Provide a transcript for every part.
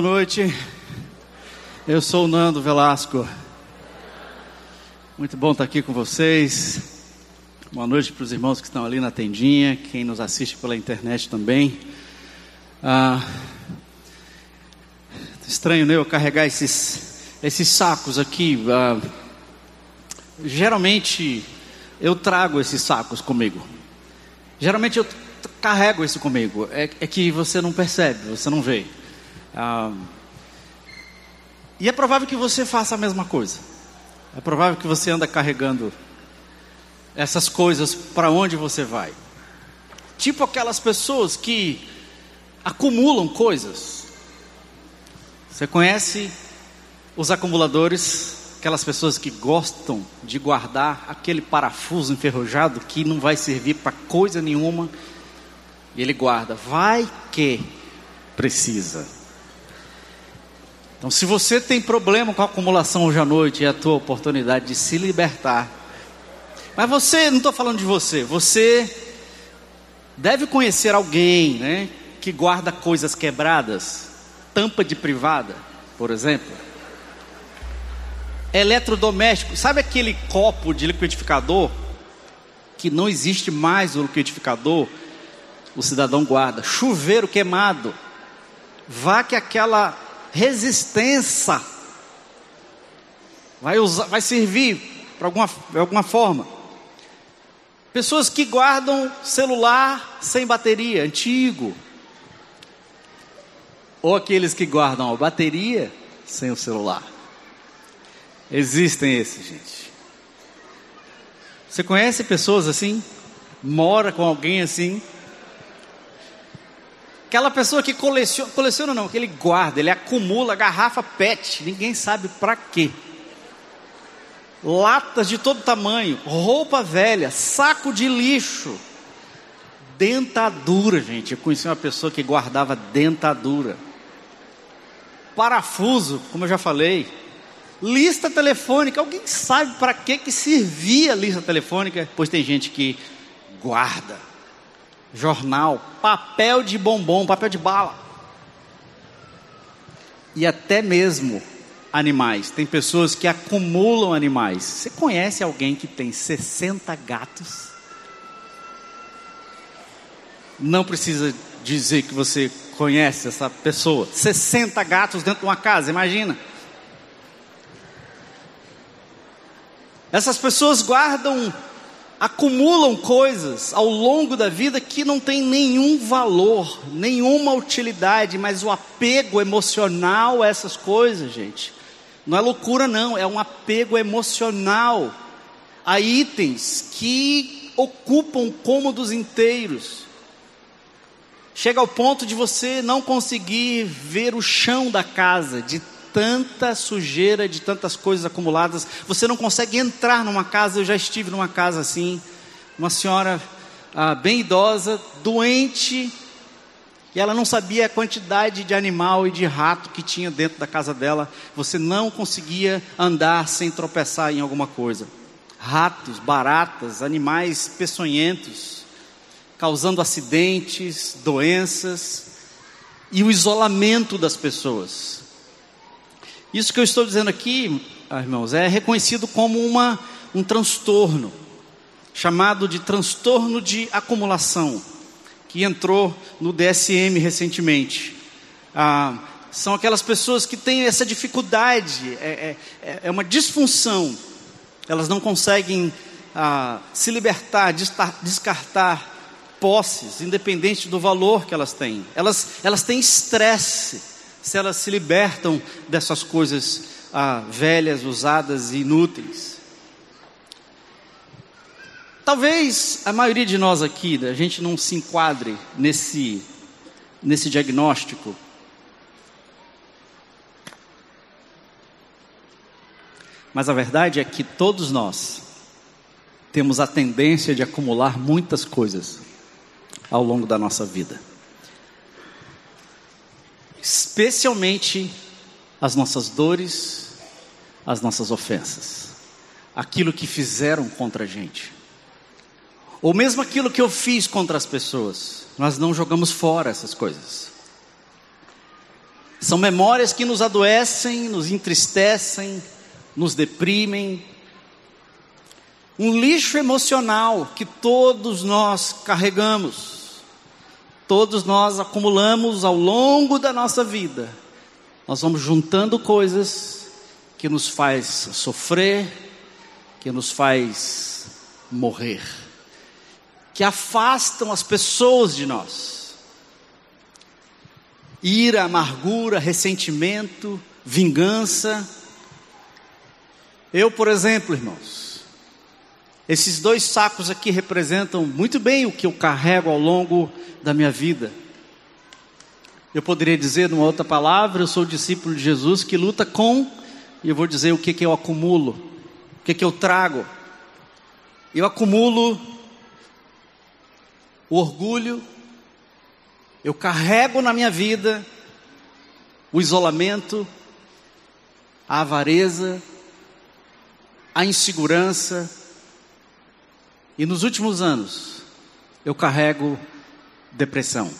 Boa noite. Eu sou o Nando Velasco. Muito bom estar aqui com vocês. Boa noite para os irmãos que estão ali na tendinha, quem nos assiste pela internet também. Ah, estranho, né? Eu carregar esses, esses sacos aqui. Ah, geralmente eu trago esses sacos comigo. Geralmente eu carrego isso comigo. É, é que você não percebe, você não vê. Ah, e é provável que você faça a mesma coisa. É provável que você anda carregando essas coisas para onde você vai. Tipo aquelas pessoas que acumulam coisas. Você conhece os acumuladores, aquelas pessoas que gostam de guardar aquele parafuso enferrujado que não vai servir para coisa nenhuma, e ele guarda. Vai que precisa. Então, se você tem problema com a acumulação hoje à noite, é a tua oportunidade de se libertar. Mas você, não estou falando de você, você deve conhecer alguém, né, que guarda coisas quebradas, tampa de privada, por exemplo. Eletrodoméstico, sabe aquele copo de liquidificador que não existe mais o liquidificador? O cidadão guarda. Chuveiro queimado. Vá que aquela resistência. Vai, usar, vai servir para alguma, alguma forma. Pessoas que guardam celular sem bateria, antigo. Ou aqueles que guardam a bateria sem o celular. Existem esses, gente. Você conhece pessoas assim? Mora com alguém assim? Aquela pessoa que coleciona, coleciona não, que ele guarda, ele acumula garrafa PET, ninguém sabe para quê. Latas de todo tamanho, roupa velha, saco de lixo, dentadura, gente. Eu conheci uma pessoa que guardava dentadura. Parafuso, como eu já falei. Lista telefônica, alguém sabe para que que servia a lista telefônica? Pois tem gente que guarda jornal, papel de bombom, papel de bala. E até mesmo animais. Tem pessoas que acumulam animais. Você conhece alguém que tem 60 gatos? Não precisa dizer que você conhece essa pessoa. 60 gatos dentro de uma casa, imagina. Essas pessoas guardam acumulam coisas ao longo da vida que não tem nenhum valor, nenhuma utilidade, mas o apego emocional a essas coisas, gente, não é loucura, não, é um apego emocional a itens que ocupam cômodos inteiros. Chega ao ponto de você não conseguir ver o chão da casa, de tanta sujeira, de tantas coisas acumuladas. Você não consegue entrar numa casa. Eu já estive numa casa assim, uma senhora ah, bem idosa, doente, e ela não sabia a quantidade de animal e de rato que tinha dentro da casa dela. Você não conseguia andar sem tropeçar em alguma coisa. Ratos, baratas, animais peçonhentos, causando acidentes, doenças e o isolamento das pessoas. Isso que eu estou dizendo aqui, ah, irmãos, é reconhecido como uma, um transtorno, chamado de transtorno de acumulação, que entrou no DSM recentemente. Ah, são aquelas pessoas que têm essa dificuldade, é, é, é uma disfunção, elas não conseguem ah, se libertar, descartar posses, independente do valor que elas têm. Elas, elas têm estresse se elas se libertam dessas coisas ah, velhas, usadas e inúteis. Talvez a maioria de nós aqui, a gente não se enquadre nesse, nesse diagnóstico. Mas a verdade é que todos nós temos a tendência de acumular muitas coisas ao longo da nossa vida especialmente as nossas dores, as nossas ofensas, aquilo que fizeram contra a gente, ou mesmo aquilo que eu fiz contra as pessoas, nós não jogamos fora essas coisas. São memórias que nos adoecem, nos entristecem, nos deprimem. Um lixo emocional que todos nós carregamos, todos nós acumulamos ao longo da nossa vida. Nós vamos juntando coisas que nos faz sofrer, que nos faz morrer, que afastam as pessoas de nós ira, amargura, ressentimento, vingança. Eu, por exemplo, irmãos, esses dois sacos aqui representam muito bem o que eu carrego ao longo da minha vida. Eu poderia dizer, numa outra palavra, eu sou discípulo de Jesus que luta com, e eu vou dizer o que, que eu acumulo, o que, que eu trago. Eu acumulo o orgulho, eu carrego na minha vida o isolamento, a avareza, a insegurança, e nos últimos anos eu carrego depressão,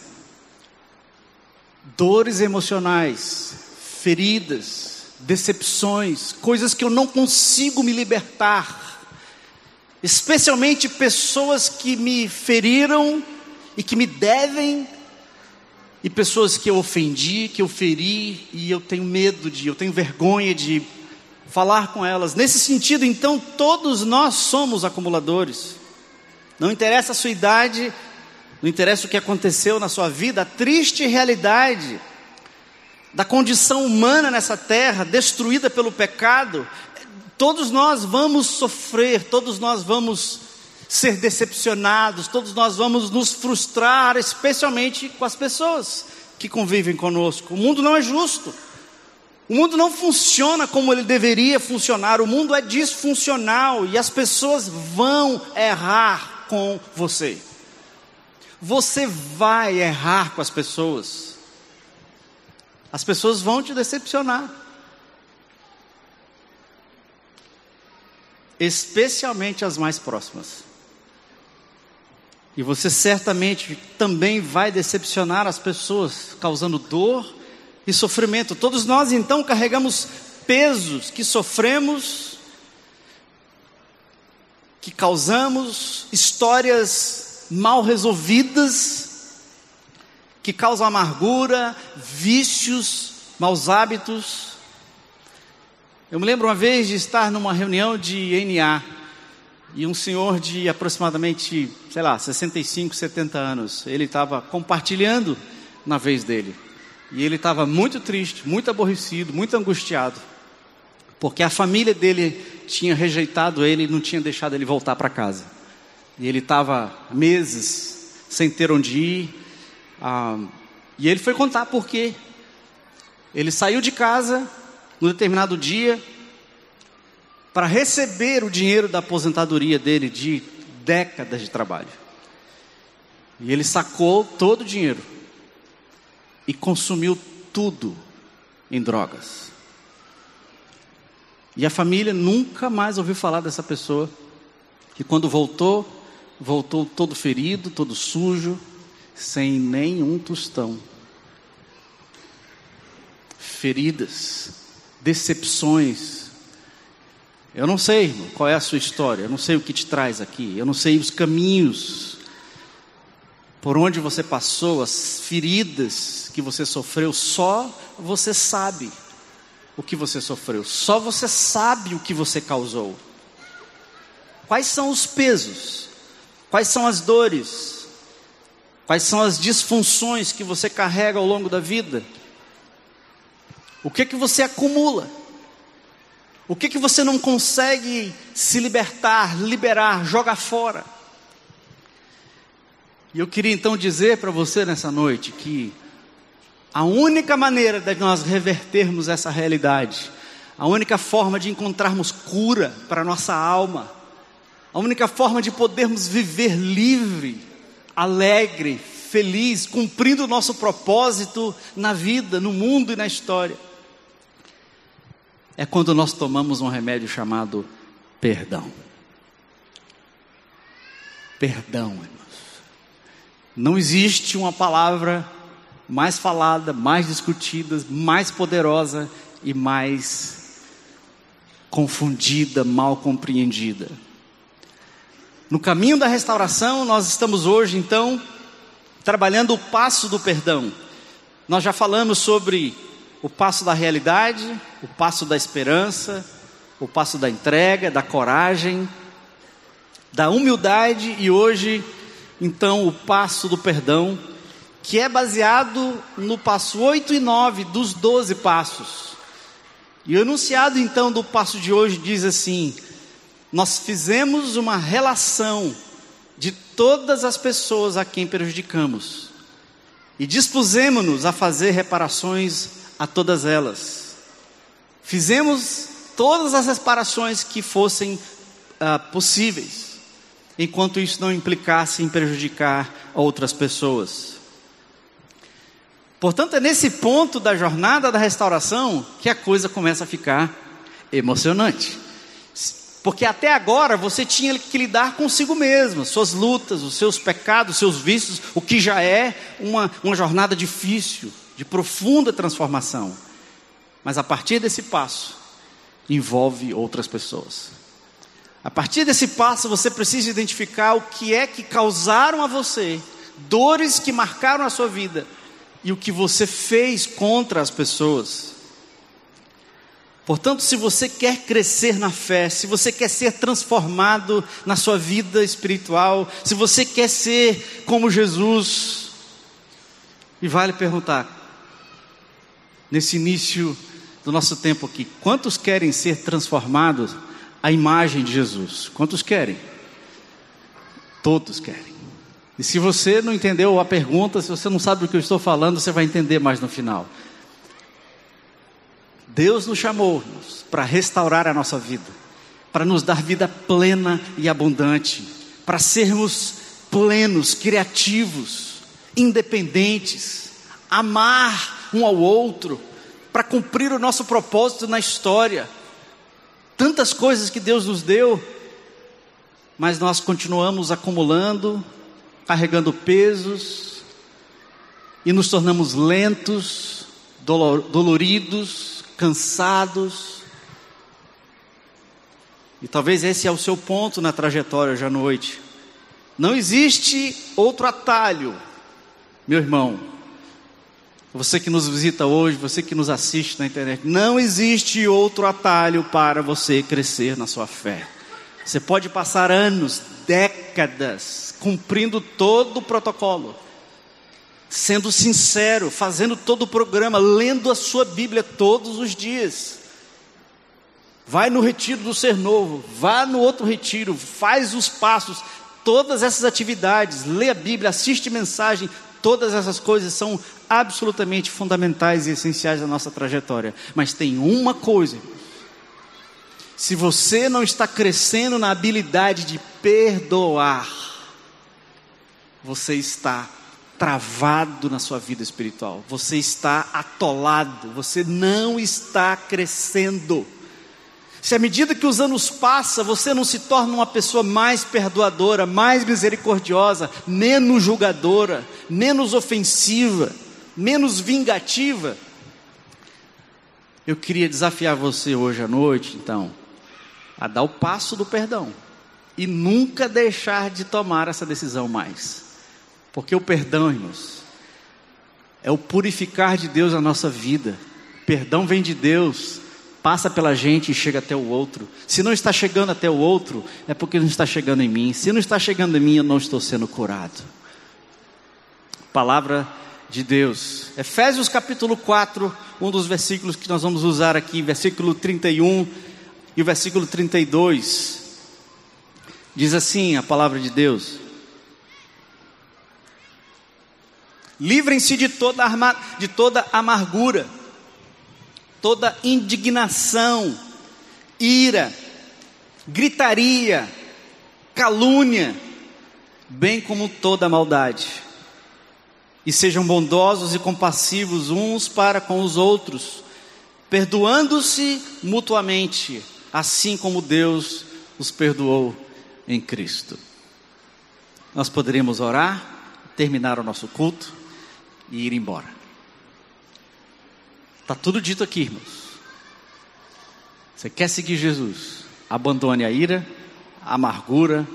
dores emocionais, feridas, decepções, coisas que eu não consigo me libertar, especialmente pessoas que me feriram e que me devem e pessoas que eu ofendi, que eu feri, e eu tenho medo de, eu tenho vergonha de falar com elas. Nesse sentido, então, todos nós somos acumuladores. Não interessa a sua idade, não interessa o que aconteceu na sua vida, a triste realidade da condição humana nessa terra, destruída pelo pecado, todos nós vamos sofrer, todos nós vamos ser decepcionados, todos nós vamos nos frustrar, especialmente com as pessoas que convivem conosco. O mundo não é justo. O mundo não funciona como ele deveria funcionar. O mundo é disfuncional e as pessoas vão errar com você. Você vai errar com as pessoas. As pessoas vão te decepcionar. Especialmente as mais próximas. E você certamente também vai decepcionar as pessoas, causando dor e sofrimento. Todos nós então carregamos pesos que sofremos, que causamos, histórias mal resolvidas, que causam amargura, vícios, maus hábitos. Eu me lembro uma vez de estar numa reunião de NA e um senhor de aproximadamente, sei lá, 65, 70 anos, ele estava compartilhando na vez dele. E ele estava muito triste, muito aborrecido, muito angustiado, porque a família dele tinha rejeitado ele e não tinha deixado ele voltar para casa. E ele estava meses sem ter onde ir. Ah, e ele foi contar por quê. Ele saiu de casa no determinado dia, para receber o dinheiro da aposentadoria dele de décadas de trabalho. E ele sacou todo o dinheiro e consumiu tudo em drogas. E a família nunca mais ouviu falar dessa pessoa. E quando voltou, voltou todo ferido, todo sujo, sem nenhum tostão. Feridas, decepções, eu não sei qual é a sua história, eu não sei o que te traz aqui, eu não sei os caminhos por onde você passou, as feridas que você sofreu, só você sabe o que você sofreu, só você sabe o que você causou. Quais são os pesos? Quais são as dores? Quais são as disfunções que você carrega ao longo da vida? O que que você acumula? O que que você não consegue se libertar, liberar, jogar fora? E eu queria então dizer para você nessa noite que a única maneira de nós revertermos essa realidade, a única forma de encontrarmos cura para nossa alma, a única forma de podermos viver livre, alegre, feliz, cumprindo o nosso propósito na vida, no mundo e na história, é quando nós tomamos um remédio chamado perdão. Perdão, irmãos. Não existe uma palavra mais falada, mais discutida, mais poderosa e mais confundida, mal compreendida. No caminho da restauração, nós estamos hoje, então, trabalhando o passo do perdão. Nós já falamos sobre o passo da realidade, o passo da esperança, o passo da entrega, da coragem, da humildade e hoje, então, o passo do perdão, que é baseado no passo 8 e 9 dos 12 passos. E o enunciado então do passo de hoje diz assim: Nós fizemos uma relação de todas as pessoas a quem prejudicamos e dispusemos-nos a fazer reparações a todas elas. Fizemos todas as reparações que fossem uh, possíveis, enquanto isso não implicasse em prejudicar outras pessoas. Portanto, é nesse ponto da jornada da restauração que a coisa começa a ficar emocionante. Porque até agora você tinha que lidar consigo mesmo, suas lutas, os seus pecados, os seus vícios, o que já é uma, uma jornada difícil, de profunda transformação. Mas a partir desse passo, envolve outras pessoas. A partir desse passo, você precisa identificar o que é que causaram a você, dores que marcaram a sua vida e o que você fez contra as pessoas. Portanto, se você quer crescer na fé, se você quer ser transformado na sua vida espiritual, se você quer ser como Jesus, e vale perguntar: nesse início do nosso tempo aqui. Quantos querem ser transformados à imagem de Jesus? Quantos querem? Todos querem. E se você não entendeu a pergunta, se você não sabe do que eu estou falando, você vai entender mais no final. Deus nos chamou para restaurar a nossa vida, para nos dar vida plena e abundante, para sermos plenos, criativos, independentes, amar um ao outro, para cumprir o nosso propósito na história. Tantas coisas que Deus nos deu, mas nós continuamos acumulando, carregando pesos, e nos tornamos lentos, doloridos, cansados. E talvez esse é o seu ponto na trajetória hoje à noite. Não existe outro atalho, meu irmão, você que nos visita hoje, você que nos assiste na internet, não existe outro atalho para você crescer na sua fé. Você pode passar anos, décadas, cumprindo todo o protocolo, sendo sincero, fazendo todo o programa, lendo a sua Bíblia todos os dias. Vai no retiro do Ser Novo, vá no outro retiro, faz os passos, todas essas atividades, lê a Bíblia, assiste mensagem, Todas essas coisas são absolutamente fundamentais e essenciais da nossa trajetória. Mas tem uma coisa: se você não está crescendo na habilidade de perdoar, você está travado na sua vida espiritual, você está atolado, você não está crescendo. Se à medida que os anos passam, você não se torna uma pessoa mais perdoadora, mais misericordiosa, menos julgadora, menos ofensiva, menos vingativa, eu queria desafiar você hoje à noite, então, a dar o passo do perdão e nunca deixar de tomar essa decisão mais. Porque o perdão, irmãos, é o purificar de Deus a nossa vida. Perdão vem de Deus, passa pela gente e chega até o outro. Se não está chegando até o outro, é porque não está chegando em mim. Se não está chegando em mim, eu não estou sendo curado. Palavra de Deus. Efésios capítulo 4, um dos versículos que nós vamos usar aqui, versículo 31 e o versículo 32. Diz assim a palavra de Deus: Livrem-se de toda, de toda amargura toda indignação, ira, gritaria, calúnia, bem como toda maldade. E sejam bondosos e compassivos uns para com os outros, perdoando-se mutuamente, assim como Deus os perdoou em Cristo. Nós poderíamos orar, terminar o nosso culto e ir embora. Está tudo dito aqui, irmãos. Você quer seguir Jesus? Abandone a ira, a amargura,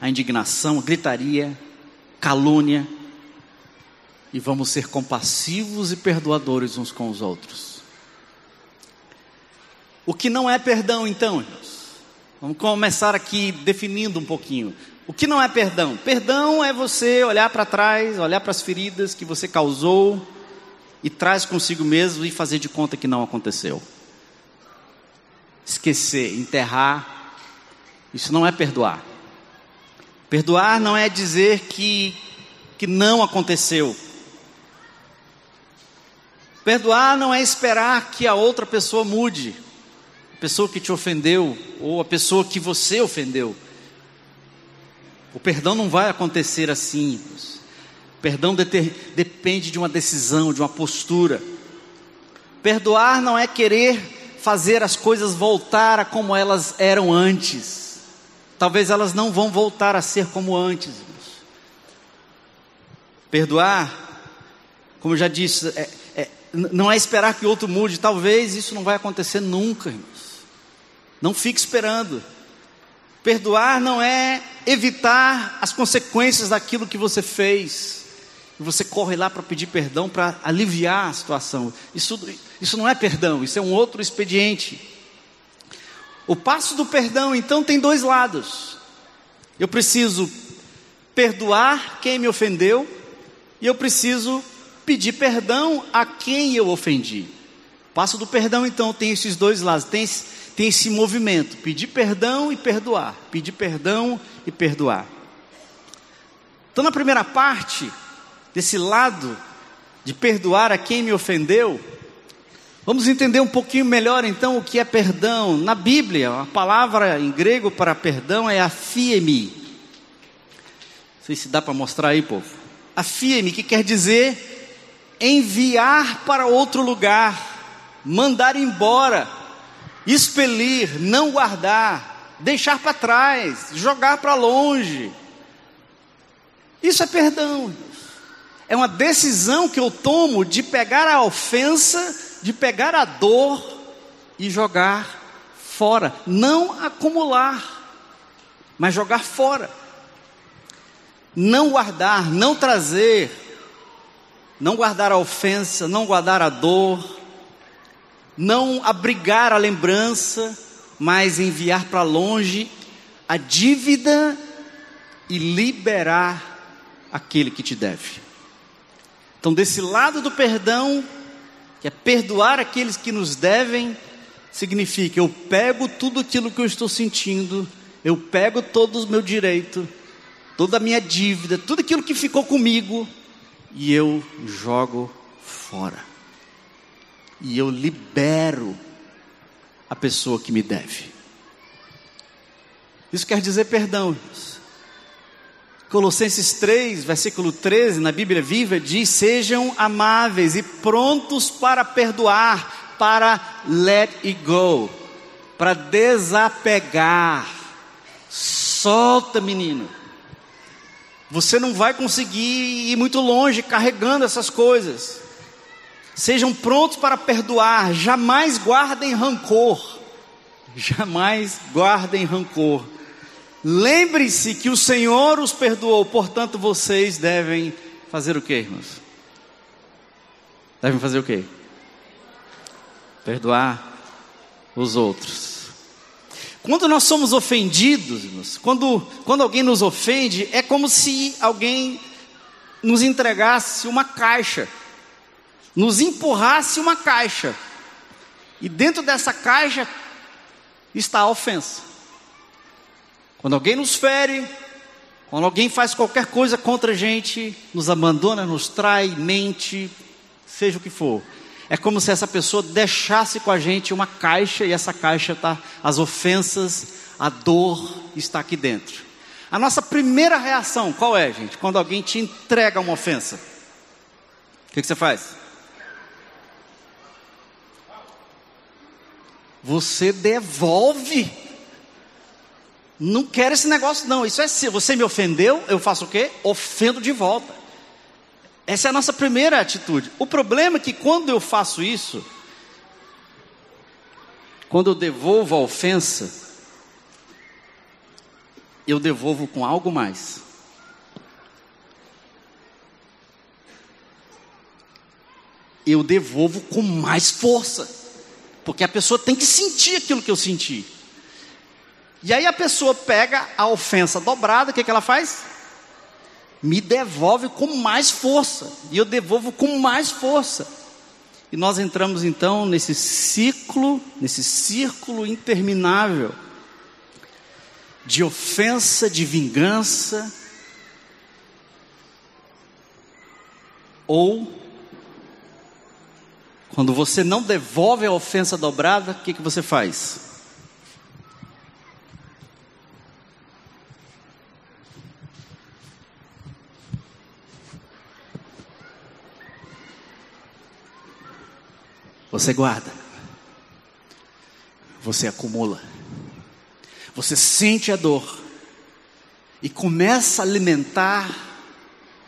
a indignação, a gritaria, calúnia, e vamos ser compassivos e perdoadores uns com os outros. O que não é perdão, então? Vamos começar aqui definindo um pouquinho. O que não é perdão? Perdão é você olhar para trás, olhar para as feridas que você causou e traz consigo mesmo e fazer de conta que não aconteceu. Esquecer, enterrar, isso não é perdoar. Perdoar não é dizer que, que não aconteceu. Perdoar não é esperar que a outra pessoa mude, pessoa que te ofendeu ou a pessoa que você ofendeu. O perdão não vai acontecer assim. O perdão depende de uma decisão, de uma postura. Perdoar não é querer fazer as coisas voltar a como elas eram antes. Talvez elas não vão voltar a ser como antes. Perdoar, como eu já disse, é, é, não é esperar que outro mude. Talvez isso não vai acontecer nunca, irmãos. Não fique esperando. Perdoar não é evitar as consequências daquilo que você fez. E você corre lá para pedir perdão, para aliviar a situação. Isso, isso não é perdão, isso é um outro expediente. O passo do perdão, então, tem dois lados. Eu preciso perdoar quem me ofendeu, e eu preciso pedir perdão a quem eu ofendi. O passo do perdão, então, tem esses dois lados. Tem tem esse movimento: pedir perdão e perdoar, pedir perdão e perdoar. Então, na primeira parte, desse lado de perdoar a quem me ofendeu, vamos entender um pouquinho melhor então o que é perdão. Na Bíblia, a palavra em grego para perdão é afiemi. Não sei se dá para mostrar aí, povo. Afiemi, que quer dizer enviar para outro lugar, mandar embora expelir, não guardar, deixar para trás, jogar para longe. Isso é perdão. É uma decisão que eu tomo de pegar a ofensa, de pegar a dor e jogar fora, não acumular, mas jogar fora. Não guardar, não trazer, não guardar a ofensa, não guardar a dor, não abrigar a lembrança, mas enviar para longe a dívida e liberar aquele que te deve. Então, desse lado do perdão, que é perdoar aqueles que nos devem, significa eu pego tudo aquilo que eu estou sentindo, eu pego todo o meu direito, toda a minha dívida, tudo aquilo que ficou comigo, e eu jogo fora e eu libero a pessoa que me deve. Isso quer dizer perdão. Colossenses 3, versículo 13, na Bíblia Viva, diz: Sejam amáveis e prontos para perdoar, para let it go, para desapegar. Solta, menino. Você não vai conseguir ir muito longe carregando essas coisas. Sejam prontos para perdoar, jamais guardem rancor. Jamais guardem rancor. Lembre-se que o Senhor os perdoou, portanto vocês devem fazer o que, irmãos? Devem fazer o que? Perdoar os outros. Quando nós somos ofendidos, irmãos, quando, quando alguém nos ofende, é como se alguém nos entregasse uma caixa nos empurrasse uma caixa, e dentro dessa caixa está a ofensa. Quando alguém nos fere, quando alguém faz qualquer coisa contra a gente, nos abandona, nos trai, mente, seja o que for, é como se essa pessoa deixasse com a gente uma caixa e essa caixa está, as ofensas, a dor está aqui dentro. A nossa primeira reação qual é, gente? Quando alguém te entrega uma ofensa, o que, que você faz? Você devolve. Não quero esse negócio, não. Isso é se você me ofendeu, eu faço o quê? Ofendo de volta. Essa é a nossa primeira atitude. O problema é que quando eu faço isso, quando eu devolvo a ofensa, eu devolvo com algo mais. Eu devolvo com mais força, porque a pessoa tem que sentir aquilo que eu senti. E aí a pessoa pega a ofensa dobrada, o que, que ela faz? Me devolve com mais força, e eu devolvo com mais força. E nós entramos então nesse ciclo, nesse círculo interminável de ofensa, de vingança, ou quando você não devolve a ofensa dobrada, o que, que você faz? Você guarda, você acumula. Você sente a dor e começa a alimentar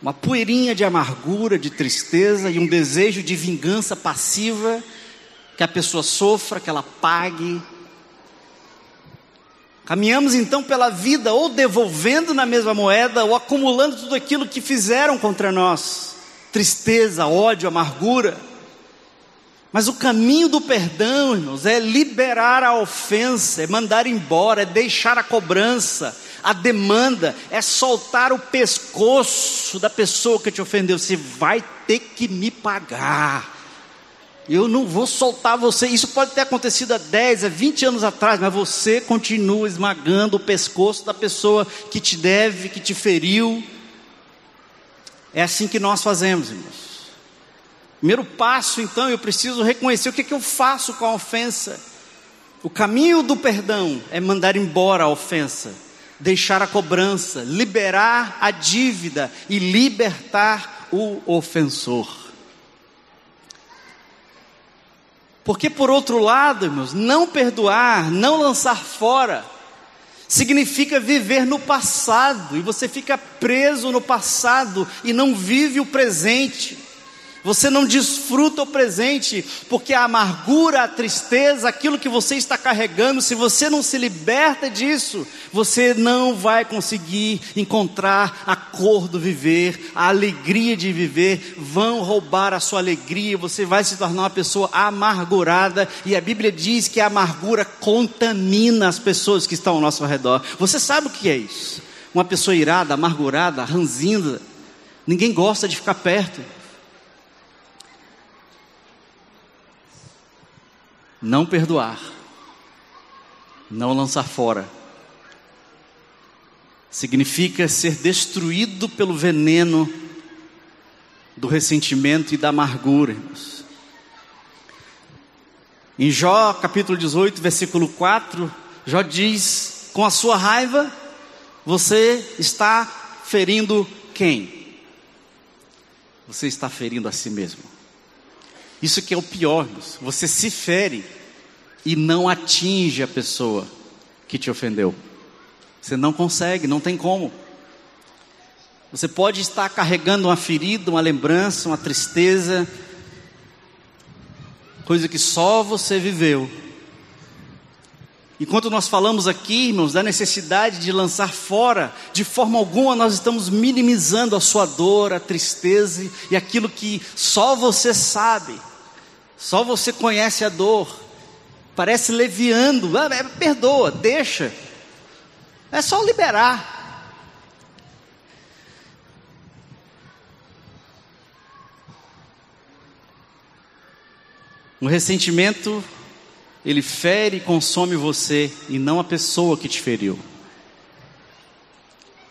uma poeirinha de amargura, de tristeza e um desejo de vingança passiva, que a pessoa sofra, que ela pague. Caminhamos então pela vida ou devolvendo na mesma moeda ou acumulando tudo aquilo que fizeram contra nós: tristeza, ódio, amargura. Mas o caminho do perdão, irmãos, é liberar a ofensa, é mandar embora, é deixar a cobrança, a demanda, é soltar o pescoço da pessoa que te ofendeu. Você vai ter que me pagar. Eu não vou soltar você. Isso pode ter acontecido há 10, há 20 anos atrás, mas você continua esmagando o pescoço da pessoa que te deve, que te feriu. É assim que nós fazemos, irmãos. Primeiro passo, então, eu preciso reconhecer o que, é que eu faço com a ofensa. O caminho do perdão é mandar embora a ofensa, deixar a cobrança, liberar a dívida e libertar o ofensor. Porque, por outro lado, irmãos, não perdoar, não lançar fora, significa viver no passado, e você fica preso no passado e não vive o presente. Você não desfruta o presente, porque a amargura, a tristeza, aquilo que você está carregando, se você não se liberta disso, você não vai conseguir encontrar a cor do viver, a alegria de viver, vão roubar a sua alegria, você vai se tornar uma pessoa amargurada, e a Bíblia diz que a amargura contamina as pessoas que estão ao nosso redor. Você sabe o que é isso? Uma pessoa irada, amargurada, ranzinza, ninguém gosta de ficar perto. Não perdoar, não lançar fora, significa ser destruído pelo veneno do ressentimento e da amargura. Irmãos. Em Jó capítulo 18, versículo 4, Jó diz: Com a sua raiva, você está ferindo quem? Você está ferindo a si mesmo. Isso que é o pior, você se fere e não atinge a pessoa que te ofendeu. Você não consegue, não tem como. Você pode estar carregando uma ferida, uma lembrança, uma tristeza, coisa que só você viveu. Enquanto nós falamos aqui, irmãos, da necessidade de lançar fora, de forma alguma nós estamos minimizando a sua dor, a tristeza e aquilo que só você sabe. Só você conhece a dor. Parece leviando. Ah, é, perdoa, deixa. É só liberar. O ressentimento, ele fere e consome você, e não a pessoa que te feriu.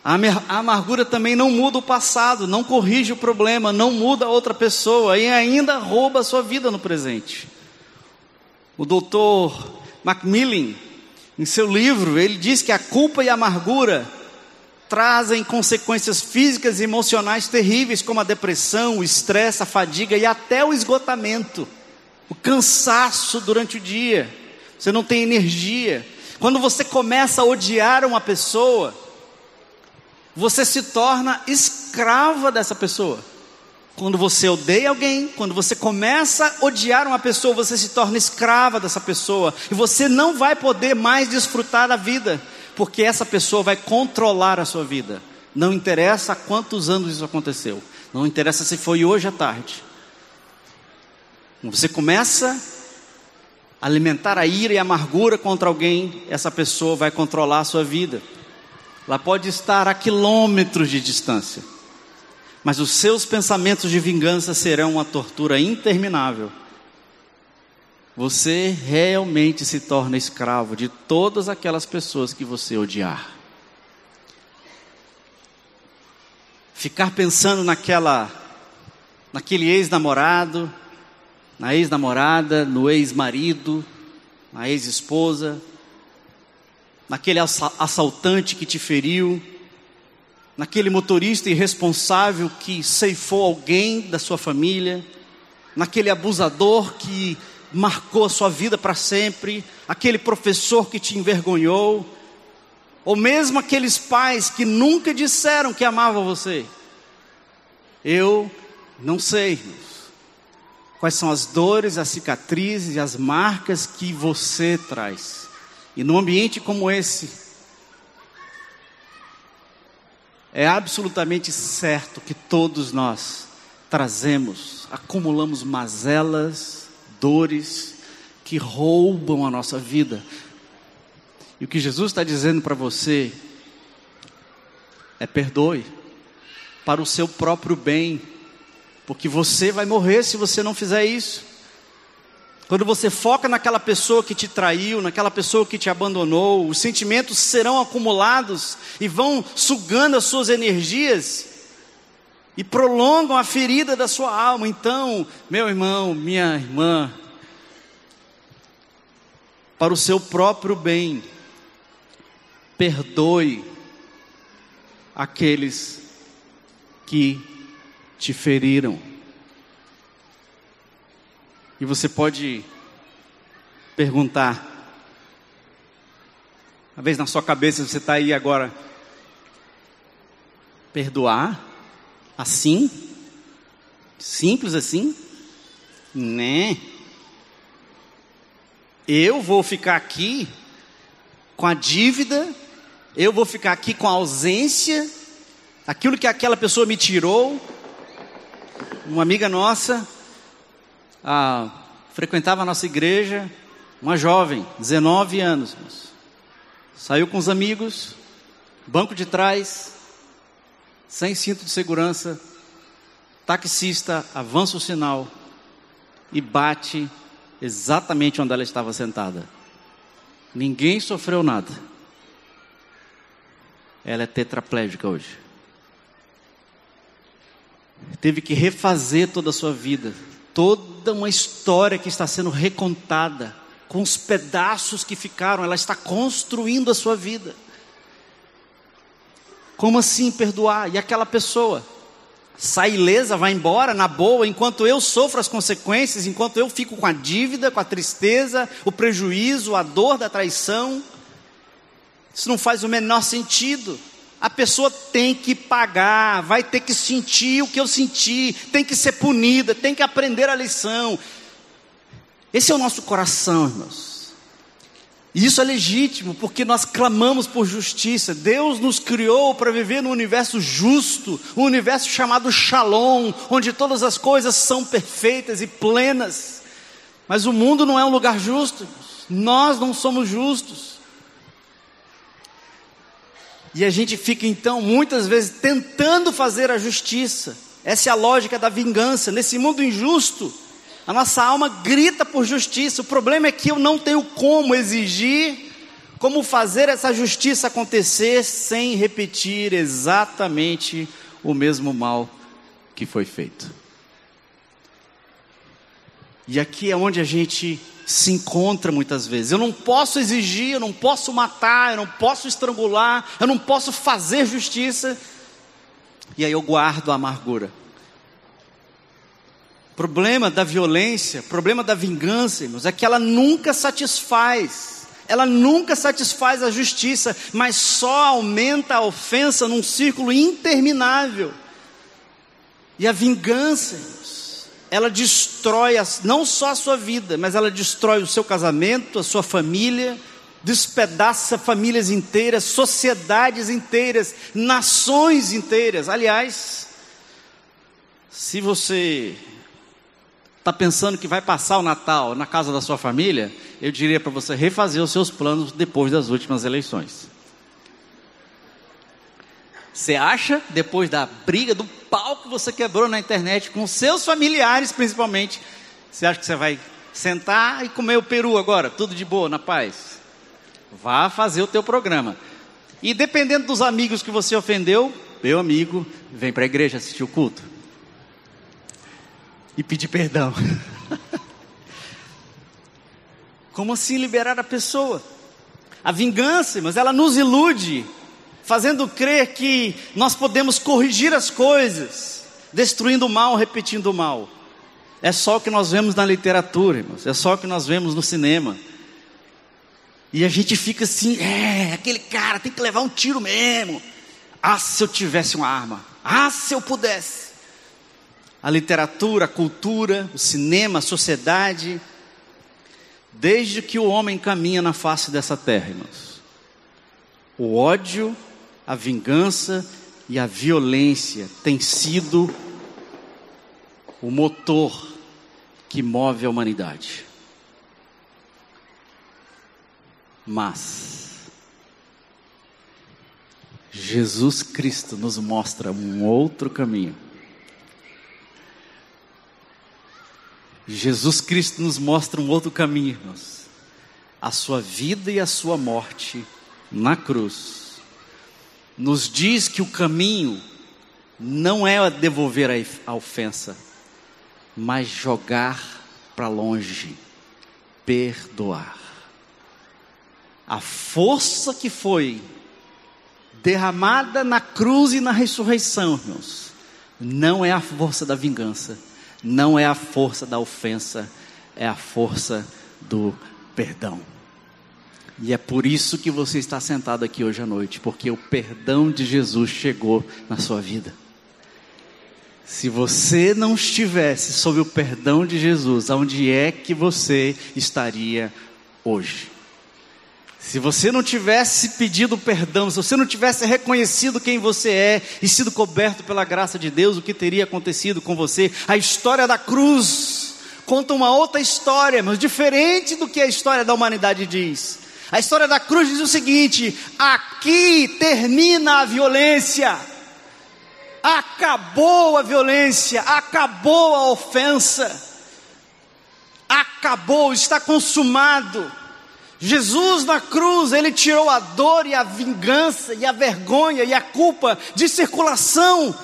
A amargura também não muda o passado, não corrige o problema, não muda a outra pessoa e ainda rouba a sua vida no presente. O doutor Macmillan, em seu livro, ele diz que a culpa e a amargura trazem consequências físicas e emocionais terríveis, como a depressão, o estresse, a fadiga e até o esgotamento, o cansaço durante o dia. Você não tem energia. Quando você começa a odiar uma pessoa, você se torna escrava dessa pessoa. Quando você odeia alguém, quando você começa a odiar uma pessoa, você se torna escrava dessa pessoa e você não vai poder mais desfrutar da vida, porque essa pessoa vai controlar a sua vida. Não interessa há quantos anos isso aconteceu, não interessa se foi hoje à tarde. Você começa a alimentar a ira e a amargura contra alguém, essa pessoa vai controlar a sua vida. Ela pode estar a quilômetros de distância mas os seus pensamentos de vingança serão uma tortura interminável. Você realmente se torna escravo de todas aquelas pessoas que você odiar. Ficar pensando naquela, naquele ex-namorado, na ex-namorada, no ex-marido, na ex-esposa, naquele assaltante que te feriu, naquele motorista irresponsável que ceifou alguém da sua família, naquele abusador que marcou a sua vida para sempre, aquele professor que te envergonhou, ou mesmo aqueles pais que nunca disseram que amavam você. Eu não sei quais são as dores, as cicatrizes e as marcas que você traz. E num ambiente como esse, É absolutamente certo que todos nós trazemos, acumulamos mazelas, dores que roubam a nossa vida. E o que Jesus está dizendo para você é perdoe para o seu próprio bem, porque você vai morrer se você não fizer isso. Quando você foca naquela pessoa que te traiu, naquela pessoa que te abandonou, os sentimentos serão acumulados e vão sugando as suas energias e prolongam a ferida da sua alma. Então, meu irmão, minha irmã, para o seu próprio bem, perdoe aqueles que te feriram. E você pode perguntar, uma vez na sua cabeça você está aí agora, perdoar? Assim? Simples assim? Né? Eu vou ficar aqui com a dívida, eu vou ficar aqui com a ausência, aquilo que aquela pessoa me tirou. Uma amiga nossa, ah, frequentava a nossa igreja, uma jovem, 19 anos, saiu com os amigos, banco de trás, sem cinto de segurança, taxista avança o sinal e bate exatamente onde ela estava sentada. Ninguém sofreu nada. Ela é tetraplégica hoje. Teve que refazer toda a sua vida toda uma história que está sendo recontada, com os pedaços que ficaram, ela está construindo a sua vida. Como assim perdoar? E aquela pessoa sai ilesa, vai embora na boa, enquanto eu sofro as consequências, enquanto eu fico com a dívida, com a tristeza, o prejuízo, a dor da traição. Isso não faz o menor sentido. A pessoa tem que pagar, vai ter que sentir o que eu senti, tem que ser punida, tem que aprender a lição. Esse é o nosso coração, irmãos. E isso é legítimo, porque nós clamamos por justiça. Deus nos criou para viver num universo justo, um universo chamado Shalom, onde todas as coisas são perfeitas e plenas. Mas o mundo não é um lugar justo, nós não somos justos. E a gente fica então muitas vezes tentando fazer a justiça. Essa é a lógica da vingança. Nesse mundo injusto, a nossa alma grita por justiça. O problema é que eu não tenho como exigir, como fazer essa justiça acontecer sem repetir exatamente o mesmo mal que foi feito. E aqui é onde a gente se encontra muitas vezes. Eu não posso exigir, eu não posso matar, eu não posso estrangular, eu não posso fazer justiça. E aí eu guardo a amargura. O problema da violência, problema da vingança, irmãos, é que ela nunca satisfaz. Ela nunca satisfaz a justiça, mas só aumenta a ofensa num círculo interminável. E a vingança, ela destrói não só a sua vida, mas ela destrói o seu casamento, a sua família, despedaça famílias inteiras, sociedades inteiras, nações inteiras. Aliás, se você está pensando que vai passar o Natal na casa da sua família, eu diria para você refazer os seus planos depois das últimas eleições. Você acha, depois da briga, do pau que você quebrou na internet com seus familiares, principalmente, você acha que você vai sentar e comer o peru agora, tudo de boa, na paz? Vá fazer o teu programa. E dependendo dos amigos que você ofendeu, meu amigo, vem para a igreja assistir o culto. E pedir perdão. Como assim liberar a pessoa? A vingança, mas ela nos ilude, fazendo crer que nós podemos corrigir as coisas, destruindo o mal, repetindo o mal. É só o que nós vemos na literatura, irmãos, é só o que nós vemos no cinema. E a gente fica assim, é, aquele cara tem que levar um tiro mesmo. Ah, se eu tivesse uma arma. Ah, se eu pudesse. A literatura, a cultura, o cinema, a sociedade, desde que o homem caminha na face dessa terra, irmãos. O ódio, a vingança e a violência têm sido o motor que move a humanidade. Mas Jesus Cristo nos mostra um outro caminho. Jesus Cristo nos mostra um outro caminho, irmãos. A sua vida e a sua morte na cruz nos diz que o caminho não é devolver a ofensa, mas jogar para longe, perdoar a força que foi derramada na cruz e na ressurreição, irmãos, não é a força da vingança, não é a força da ofensa, é a força do perdão. E é por isso que você está sentado aqui hoje à noite, porque o perdão de Jesus chegou na sua vida. Se você não estivesse sob o perdão de Jesus, aonde é que você estaria hoje? Se você não tivesse pedido perdão, se você não tivesse reconhecido quem você é e sido coberto pela graça de Deus, o que teria acontecido com você? A história da cruz conta uma outra história, mas diferente do que a história da humanidade diz. A história da cruz diz o seguinte: aqui termina a violência, acabou a violência, acabou a ofensa, acabou, está consumado. Jesus na cruz, ele tirou a dor e a vingança e a vergonha e a culpa de circulação.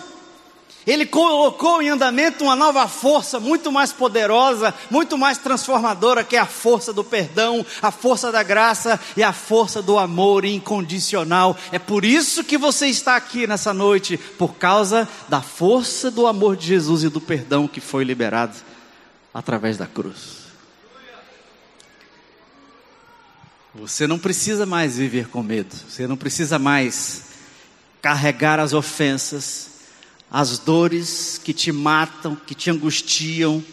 Ele colocou em andamento uma nova força muito mais poderosa, muito mais transformadora, que é a força do perdão, a força da graça e a força do amor incondicional. É por isso que você está aqui nessa noite, por causa da força do amor de Jesus e do perdão que foi liberado através da cruz. Você não precisa mais viver com medo, você não precisa mais carregar as ofensas, as dores que te matam, que te angustiam,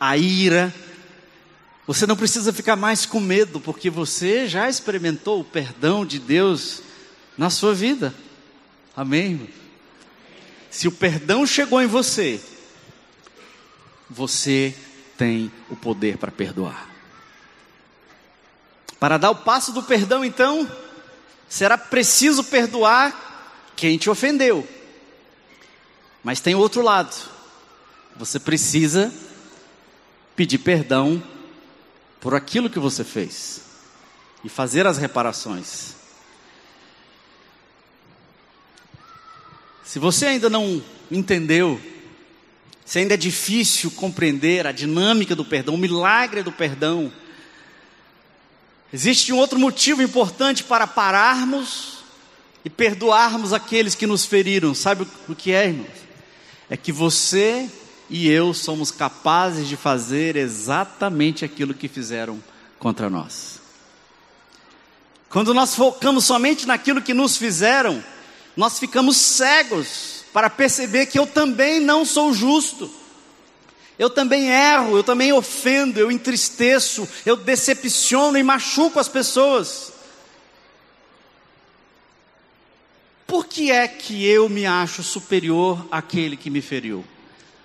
a ira. Você não precisa ficar mais com medo, porque você já experimentou o perdão de Deus na sua vida. Amém? Se o perdão chegou em você, você tem o poder para perdoar. Para dar o passo do perdão, então, será preciso perdoar quem te ofendeu. Mas tem outro lado. Você precisa pedir perdão por aquilo que você fez e fazer as reparações. Se você ainda não entendeu, se ainda é difícil compreender a dinâmica do perdão, o milagre do perdão, Existe um outro motivo importante para pararmos e perdoarmos aqueles que nos feriram. Sabe o que é, irmãos? É que você e eu somos capazes de fazer exatamente aquilo que fizeram contra nós. Quando nós focamos somente naquilo que nos fizeram, nós ficamos cegos para perceber que eu também não sou justo. Eu também erro, eu também ofendo, eu entristeço, eu decepciono e machuco as pessoas. Por que é que eu me acho superior àquele que me feriu?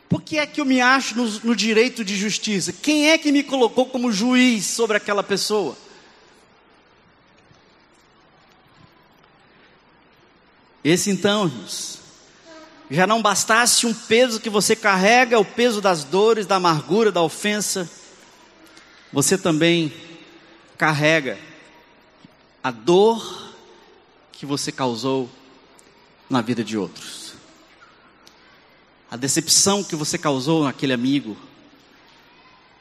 Por que é que eu me acho no, no direito de justiça? Quem é que me colocou como juiz sobre aquela pessoa? Esse então, irmãos, já não bastasse um peso que você carrega, o peso das dores, da amargura, da ofensa, você também carrega a dor que você causou na vida de outros. A decepção que você causou naquele amigo,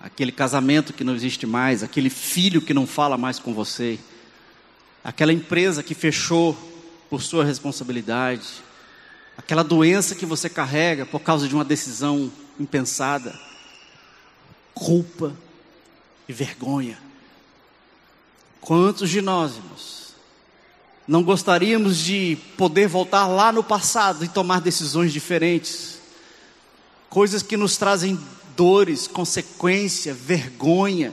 aquele casamento que não existe mais, aquele filho que não fala mais com você, aquela empresa que fechou por sua responsabilidade, aquela doença que você carrega por causa de uma decisão impensada, culpa e vergonha. Quantos de nós, irmãos, não gostaríamos de poder voltar lá no passado e tomar decisões diferentes, coisas que nos trazem dores, consequência, vergonha.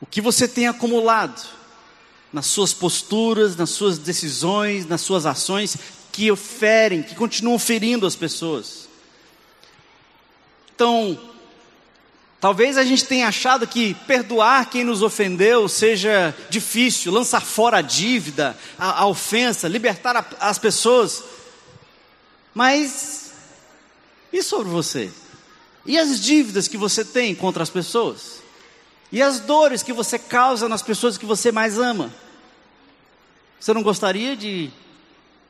O que você tem acumulado? nas suas posturas, nas suas decisões, nas suas ações que ferem, que continuam ferindo as pessoas. Então, talvez a gente tenha achado que perdoar quem nos ofendeu seja difícil, lançar fora a dívida, a, a ofensa, libertar a, as pessoas. Mas e sobre você? E as dívidas que você tem contra as pessoas? E as dores que você causa nas pessoas que você mais ama? Você não gostaria de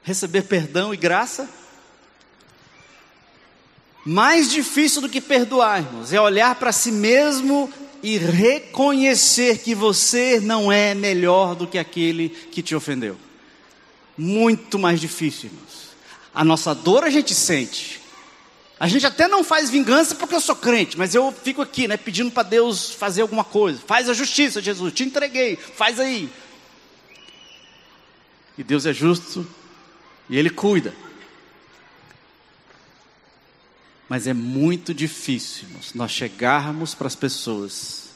receber perdão e graça? Mais difícil do que perdoar, irmãos, é olhar para si mesmo e reconhecer que você não é melhor do que aquele que te ofendeu. Muito mais difícil, irmãos. A nossa dor a gente sente. A gente até não faz vingança porque eu sou crente, mas eu fico aqui, né, pedindo para Deus fazer alguma coisa. Faz a justiça, Jesus, te entreguei, faz aí. E Deus é justo e Ele cuida. Mas é muito difícil nós chegarmos para as pessoas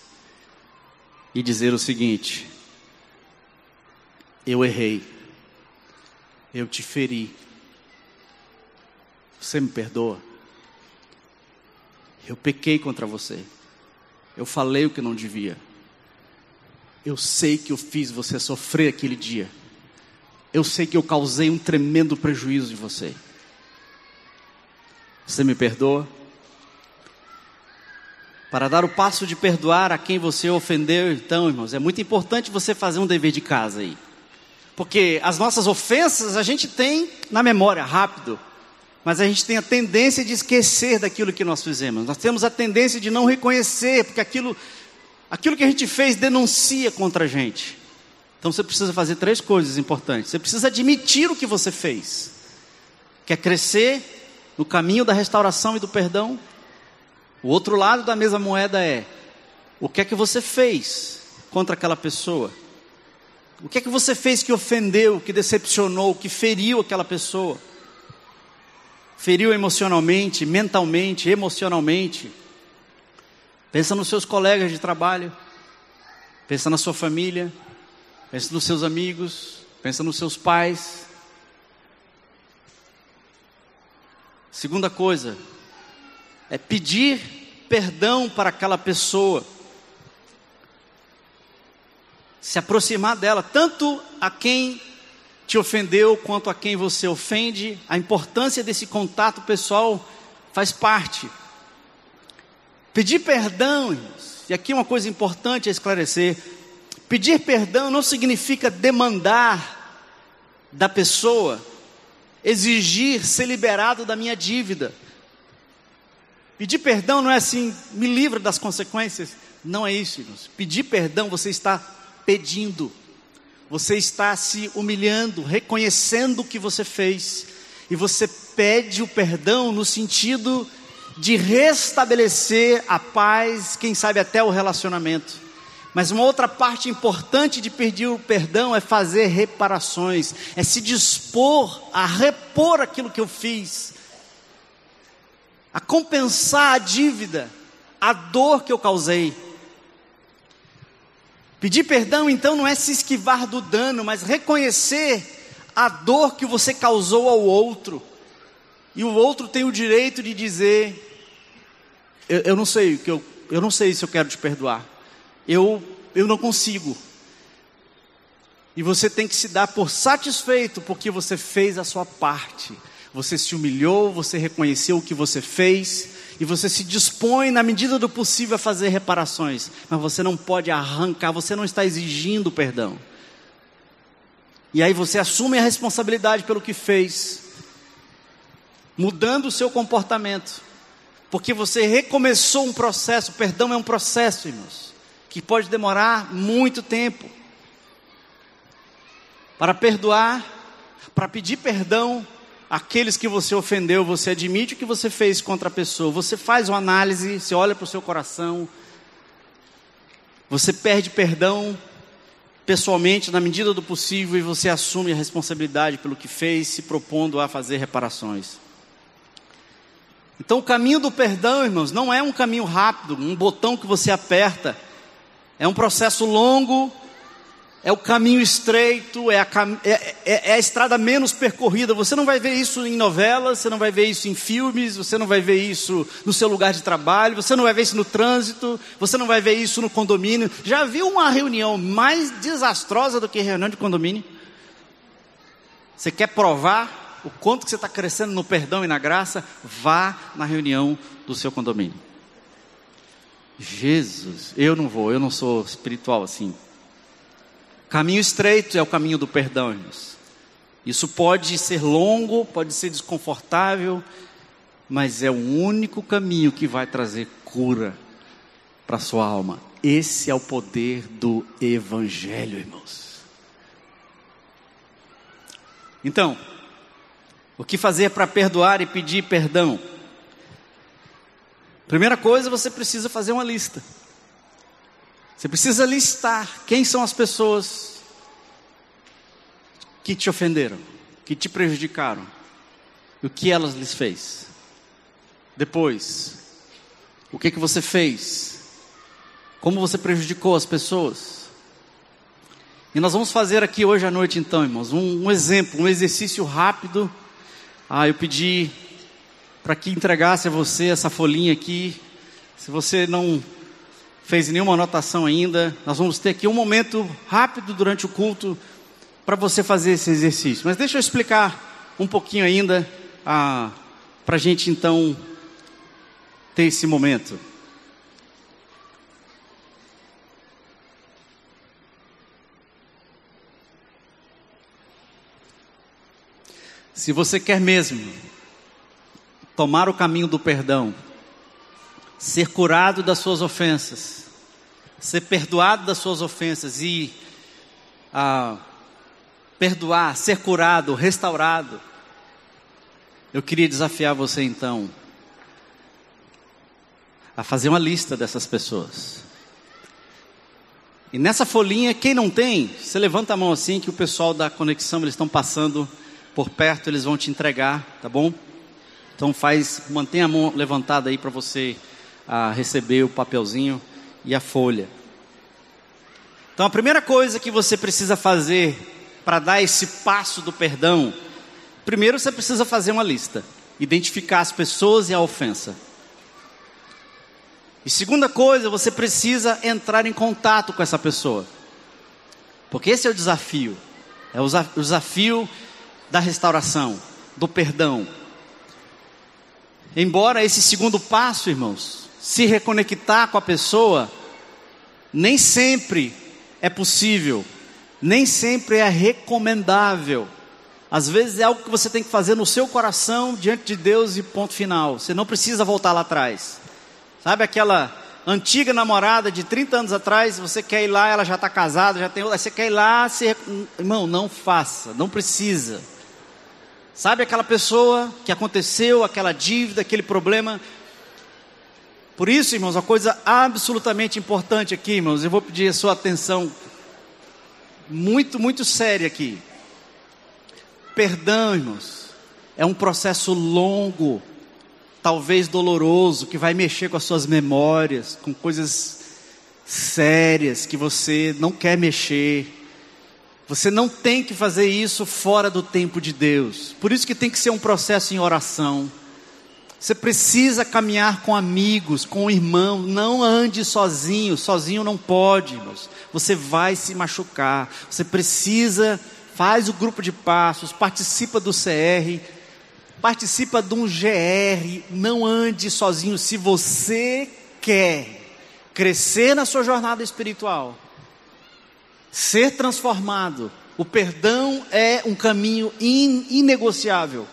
e dizer o seguinte: eu errei, eu te feri, você me perdoa, eu pequei contra você, eu falei o que não devia, eu sei que eu fiz você sofrer aquele dia. Eu sei que eu causei um tremendo prejuízo em você. Você me perdoa? Para dar o passo de perdoar a quem você ofendeu, então, irmãos, é muito importante você fazer um dever de casa aí. Porque as nossas ofensas a gente tem na memória, rápido. Mas a gente tem a tendência de esquecer daquilo que nós fizemos. Nós temos a tendência de não reconhecer, porque aquilo, aquilo que a gente fez denuncia contra a gente. Então você precisa fazer três coisas importantes. Você precisa admitir o que você fez. Quer crescer no caminho da restauração e do perdão? O outro lado da mesma moeda é: o que é que você fez contra aquela pessoa? O que é que você fez que ofendeu, que decepcionou, que feriu aquela pessoa? Feriu emocionalmente, mentalmente, emocionalmente. Pensa nos seus colegas de trabalho. Pensa na sua família. Pensa nos seus amigos, pensa nos seus pais. Segunda coisa, é pedir perdão para aquela pessoa. Se aproximar dela, tanto a quem te ofendeu quanto a quem você ofende. A importância desse contato pessoal faz parte. Pedir perdão, e aqui uma coisa importante a esclarecer: Pedir perdão não significa demandar da pessoa, exigir ser liberado da minha dívida. Pedir perdão não é assim, me livra das consequências. Não é isso, irmãos. Pedir perdão, você está pedindo, você está se humilhando, reconhecendo o que você fez, e você pede o perdão no sentido de restabelecer a paz, quem sabe até o relacionamento Mas uma outra parte importante de pedir o perdão é fazer reparações, é se dispor a repor aquilo que eu fiz, a compensar a dívida, a dor que eu causei. Pedir perdão então não é se esquivar do dano, mas reconhecer a dor que você causou ao outro. E o outro tem o direito de dizer: eu, eu não sei que eu, eu não sei se eu quero te perdoar eu, eu não consigo. E você tem que se dar por satisfeito porque você fez a sua parte. Você se humilhou, você reconheceu o que você fez e você se dispõe na medida do possível a fazer reparações, mas você não pode arrancar, você não está exigindo perdão. E aí você assume a responsabilidade pelo que fez, mudando o seu comportamento, porque você recomeçou um processo, perdão é um processo, irmãos que pode demorar muito tempo. Para perdoar, para pedir perdão àqueles que você ofendeu, você admite o que você fez contra a pessoa, você faz uma análise, você olha para o seu coração, você pede perdão pessoalmente na medida do possível e você assume a responsabilidade pelo que fez, se propondo a fazer reparações. Então, o caminho do perdão, irmãos, não é um caminho rápido, um botão que você aperta é um processo longo, é o caminho estreito, é a, é, é, é a, estrada menos percorrida. Você não vai ver isso em novelas, você não vai ver isso em filmes, você não vai ver isso no seu lugar de trabalho, você não vai ver isso no trânsito, você não vai ver isso no condomínio. Já viu uma reunião mais desastrosa do que reunião de condomínio? Você quer provar o quanto que você está crescendo no perdão e na graça? Vá na reunião do seu condomínio. Jesus, eu não vou, eu não sou espiritual assim. Caminho estreito é o caminho do perdão, irmãos. Isso pode ser longo, pode ser desconfortável, mas é o único caminho que vai trazer cura para a sua alma. Esse é o poder do Evangelho, irmãos. Então, o que fazer para perdoar e pedir perdão? Primeira coisa, você precisa fazer uma lista. Você precisa listar quem são as pessoas que te ofenderam, que te prejudicaram, e o que elas lhes fez. Depois, o que que você fez? Como você prejudicou as pessoas? E nós vamos fazer aqui hoje à noite, então, irmãos, um, um exemplo, um exercício rápido. Ah, eu pedi para que entregasse a você essa folhinha aqui. Se você não fez nenhuma anotação ainda, nós vamos ter aqui um momento rápido durante o culto para você fazer esse exercício. Mas deixa eu explicar um pouquinho ainda ah, para a gente então ter esse momento. Se você quer mesmo tomar o caminho do perdão, ser curado das suas ofensas, ser perdoado das suas ofensas e ah, perdoar, ser curado, restaurado. Eu queria desafiar você então a fazer uma lista dessas pessoas. E nessa folhinha, quem não tem, você levanta a mão assim que o pessoal da conexão eles estão passando por perto, eles vão te entregar, tá bom? Então faz, mantenha a mão levantada aí para você ah, receber o papelzinho e a folha. Então a primeira coisa que você precisa fazer para dar esse passo do perdão, primeiro você precisa fazer uma lista, identificar as pessoas e a ofensa. E segunda coisa, você precisa entrar em contato com essa pessoa. Porque esse é o desafio. É o desafio da restauração, do perdão. Embora esse segundo passo, irmãos, se reconectar com a pessoa, nem sempre é possível, nem sempre é recomendável. Às vezes é algo que você tem que fazer no seu coração, diante de Deus e ponto final. Você não precisa voltar lá atrás. Sabe aquela antiga namorada de 30 anos atrás, você quer ir lá, ela já está casada, já tem você quer ir lá, você... irmão, não faça, não precisa. Sabe aquela pessoa que aconteceu, aquela dívida, aquele problema? Por isso, irmãos, uma coisa absolutamente importante aqui, irmãos, eu vou pedir a sua atenção muito, muito séria aqui. Perdão, irmãos, é um processo longo, talvez doloroso, que vai mexer com as suas memórias, com coisas sérias que você não quer mexer. Você não tem que fazer isso fora do tempo de Deus. Por isso que tem que ser um processo em oração. Você precisa caminhar com amigos, com irmãos. Não ande sozinho. Sozinho não pode, irmãos. Você vai se machucar. Você precisa, faz o grupo de passos, participa do CR, participa de um GR. Não ande sozinho. Se você quer crescer na sua jornada espiritual, ser transformado, o perdão é um caminho in, inegociável.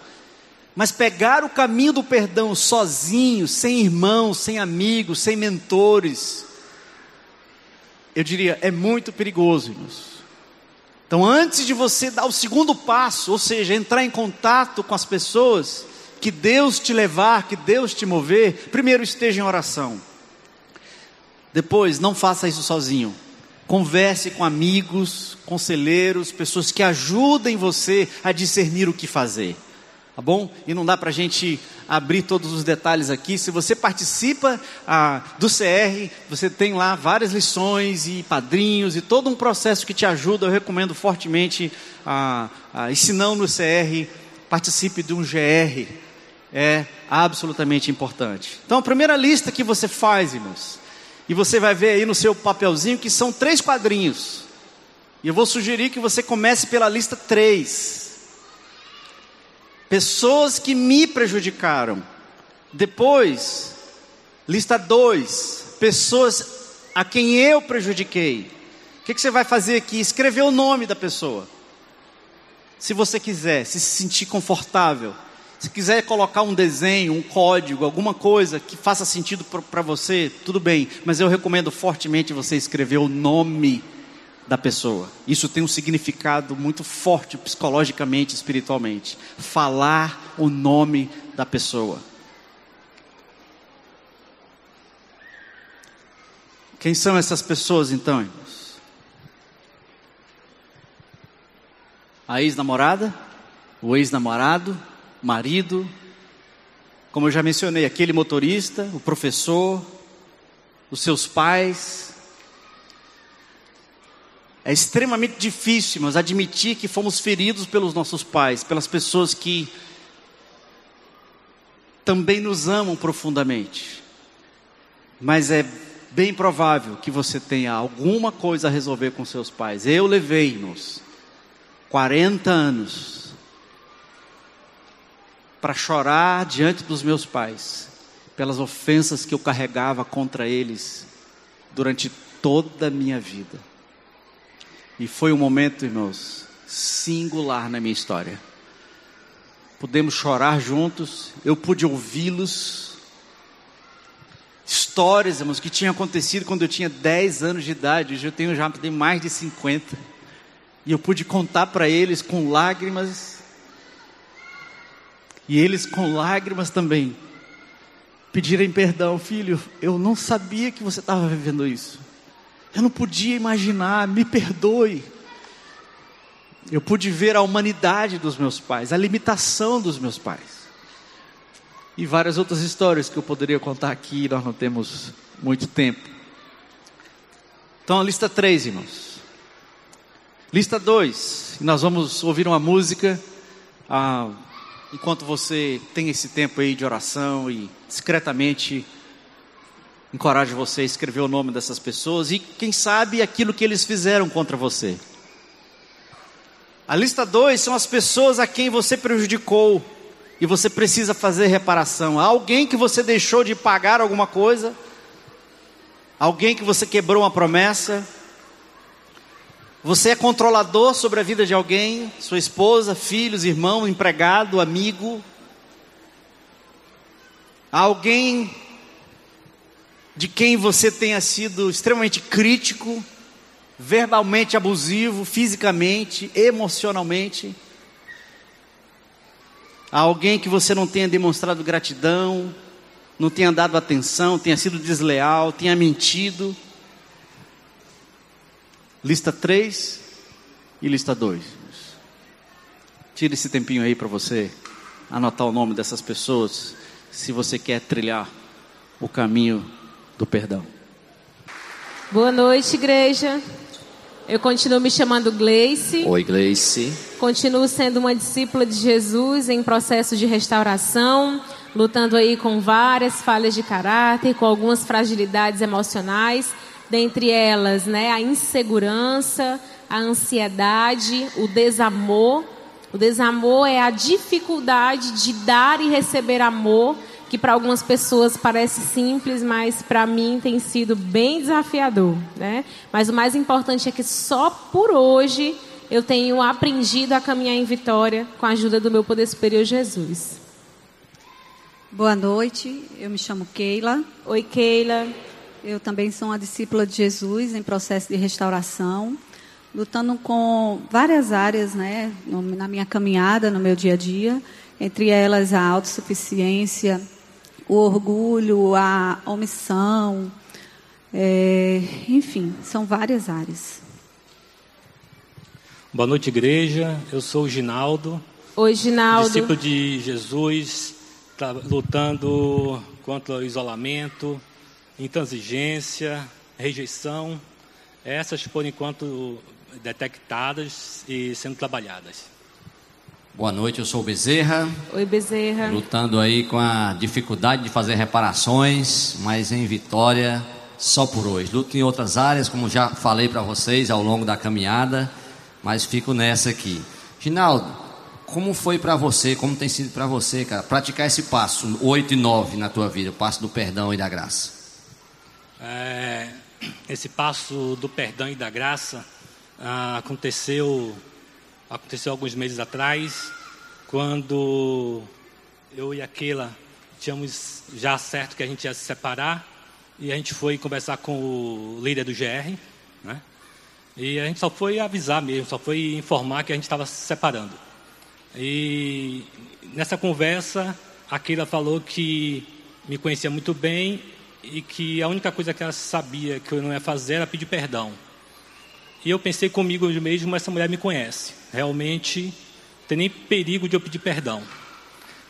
Mas pegar o caminho do perdão sozinho, sem irmãos, sem amigos, sem mentores, eu diria, é muito perigoso, irmãos. Então, antes de você dar o segundo passo, ou seja, entrar em contato com as pessoas, que Deus te levar, que Deus te mover, primeiro esteja em oração. Depois, não faça isso sozinho. Converse com amigos, conselheiros, pessoas que ajudem você a discernir o que fazer. Tá bom? E não dá para a gente abrir todos os detalhes aqui. Se você participa ah, do CR, você tem lá várias lições e padrinhos e todo um processo que te ajuda. Eu recomendo fortemente, ah, ah, ensinando no CR, participe de um GR. É absolutamente importante. Então, a primeira lista que você faz, irmãos, e você vai ver aí no seu papelzinho que são três quadrinhos. E eu vou sugerir que você comece pela lista três. Pessoas que me prejudicaram. Depois, lista dois. Pessoas a quem eu prejudiquei. O que, que você vai fazer aqui? Escrever o nome da pessoa. Se você quiser, se sentir confortável. Se quiser colocar um desenho, um código, alguma coisa que faça sentido para você, tudo bem, mas eu recomendo fortemente você escrever o nome da pessoa. Isso tem um significado muito forte psicologicamente, espiritualmente. Falar o nome da pessoa. Quem são essas pessoas então, irmãos? A ex-namorada? O ex-namorado? Marido, como eu já mencionei, aquele motorista, o professor, os seus pais. É extremamente difícil, mas admitir que fomos feridos pelos nossos pais, pelas pessoas que também nos amam profundamente. Mas é bem provável que você tenha alguma coisa a resolver com seus pais. Eu levei-nos 40 anos para chorar diante dos meus pais, pelas ofensas que eu carregava contra eles durante toda a minha vida. E foi um momento, irmãos, singular na minha história. Podemos chorar juntos, eu pude ouvi-los. Histórias, irmãos, que tinham acontecido quando eu tinha 10 anos de idade, hoje eu tenho já mais de 50. E eu pude contar para eles com lágrimas e eles, com lágrimas também, pedirem perdão, filho. Eu não sabia que você estava vivendo isso. Eu não podia imaginar, me perdoe. Eu pude ver a humanidade dos meus pais, a limitação dos meus pais. E várias outras histórias que eu poderia contar aqui, nós não temos muito tempo. Então, a lista 3, irmãos. Lista 2, nós vamos ouvir uma música. Ah, enquanto você tem esse tempo aí de oração e discretamente encorajo você a escrever o nome dessas pessoas e quem sabe aquilo que eles fizeram contra você. A lista 2 são as pessoas a quem você prejudicou e você precisa fazer reparação. Alguém que você deixou de pagar alguma coisa, alguém que você quebrou uma promessa, você é controlador sobre a vida de alguém, sua esposa, filhos, irmão, empregado, amigo. Alguém de quem você tenha sido extremamente crítico, verbalmente abusivo, fisicamente, emocionalmente. Alguém que você não tenha demonstrado gratidão, não tenha dado atenção, tenha sido desleal, tenha mentido. Lista 3 e lista 2. Tire esse tempinho aí para você anotar o nome dessas pessoas, se você quer trilhar o caminho do perdão. Boa noite, igreja. Eu continuo me chamando Gleice. Oi, Gleice. Continuo sendo uma discípula de Jesus em processo de restauração, lutando aí com várias falhas de caráter, com algumas fragilidades emocionais, dentre elas, né, a insegurança, a ansiedade, o desamor. O desamor é a dificuldade de dar e receber amor que para algumas pessoas parece simples, mas para mim tem sido bem desafiador, né? Mas o mais importante é que só por hoje eu tenho aprendido a caminhar em vitória com a ajuda do meu poder superior Jesus. Boa noite, eu me chamo Keila. Oi, Keila. Eu também sou uma discípula de Jesus em processo de restauração, lutando com várias áreas, né, na minha caminhada, no meu dia a dia, entre elas a autossuficiência, o orgulho, a omissão, é, enfim, são várias áreas. Boa noite, igreja. Eu sou o Ginaldo. Oi, Ginaldo. Discípulo de Jesus, tá lutando contra o isolamento, intransigência, rejeição. Essas, por enquanto, detectadas e sendo trabalhadas. Boa noite, eu sou o Bezerra. Oi, Bezerra. Lutando aí com a dificuldade de fazer reparações, mas em vitória só por hoje. Luto em outras áreas, como já falei para vocês ao longo da caminhada, mas fico nessa aqui. Ginaldo, como foi para você, como tem sido para você, cara, praticar esse passo 8 e 9 na tua vida, o passo do perdão e da graça? É, esse passo do perdão e da graça ah, aconteceu Aconteceu alguns meses atrás, quando eu e aquela tínhamos já certo que a gente ia se separar, e a gente foi conversar com o líder do GR, né? E a gente só foi avisar mesmo, só foi informar que a gente estava se separando. E nessa conversa, a Keila falou que me conhecia muito bem e que a única coisa que ela sabia que eu não ia fazer era pedir perdão. E eu pensei comigo mesmo, essa mulher me conhece realmente tem nem perigo de eu pedir perdão.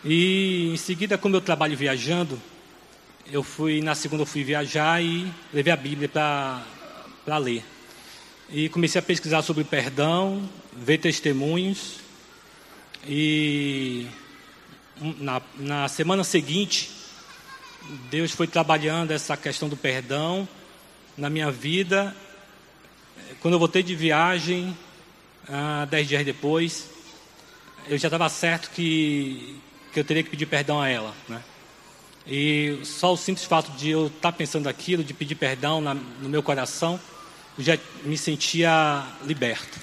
E em seguida, como eu trabalho viajando, eu fui na segunda eu fui viajar e levei a Bíblia para ler. E comecei a pesquisar sobre perdão, ver testemunhos. E na, na semana seguinte, Deus foi trabalhando essa questão do perdão na minha vida. Quando eu voltei de viagem, ah, dez dias depois, eu já estava certo que, que eu teria que pedir perdão a ela, né? E só o simples fato de eu estar tá pensando aquilo, de pedir perdão na, no meu coração, já me sentia liberto.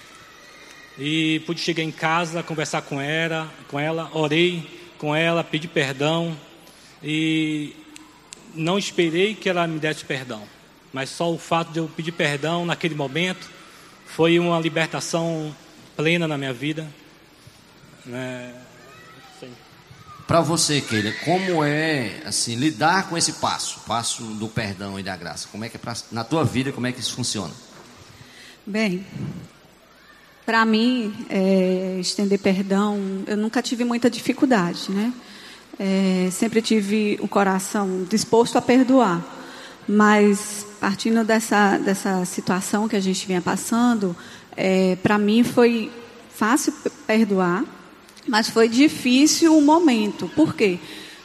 E pude chegar em casa, conversar com ela, com ela, orei com ela, pedi perdão e não esperei que ela me desse perdão, mas só o fato de eu pedir perdão naquele momento foi uma libertação plena na minha vida. Né? Para você, Keila, como é assim lidar com esse passo, passo do perdão e da graça? Como é que é pra, na tua vida como é que isso funciona? Bem, para mim é, estender perdão, eu nunca tive muita dificuldade, né? É, sempre tive o coração disposto a perdoar, mas partindo dessa, dessa situação que a gente vinha passando, é, para mim foi fácil perdoar, mas foi difícil o momento. Por quê?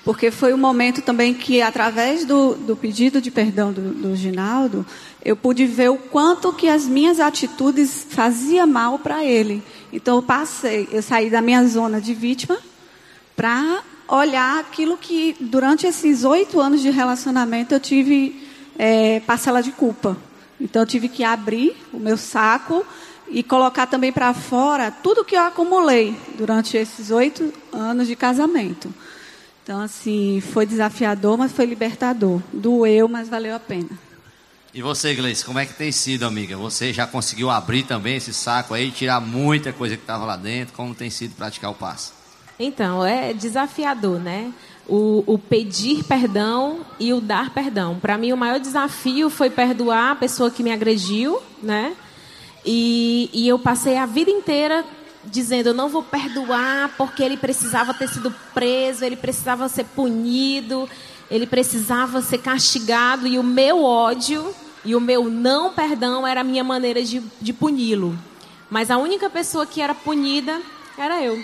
Porque foi um momento também que, através do, do pedido de perdão do, do Ginaldo, eu pude ver o quanto que as minhas atitudes faziam mal para ele. Então eu passei, eu saí da minha zona de vítima para olhar aquilo que durante esses oito anos de relacionamento eu tive é, parcela de culpa. Então eu tive que abrir o meu saco e colocar também para fora tudo que eu acumulei durante esses oito anos de casamento. Então, assim, foi desafiador, mas foi libertador. Doeu, mas valeu a pena. E você, Gleice, como é que tem sido, amiga? Você já conseguiu abrir também esse saco aí, tirar muita coisa que estava lá dentro? Como tem sido praticar o passo? Então, é desafiador, né? O, o pedir perdão e o dar perdão. Para mim, o maior desafio foi perdoar a pessoa que me agrediu, né? E, e eu passei a vida inteira dizendo: eu não vou perdoar porque ele precisava ter sido preso, ele precisava ser punido, ele precisava ser castigado, e o meu ódio e o meu não perdão era a minha maneira de, de puni-lo. Mas a única pessoa que era punida era eu.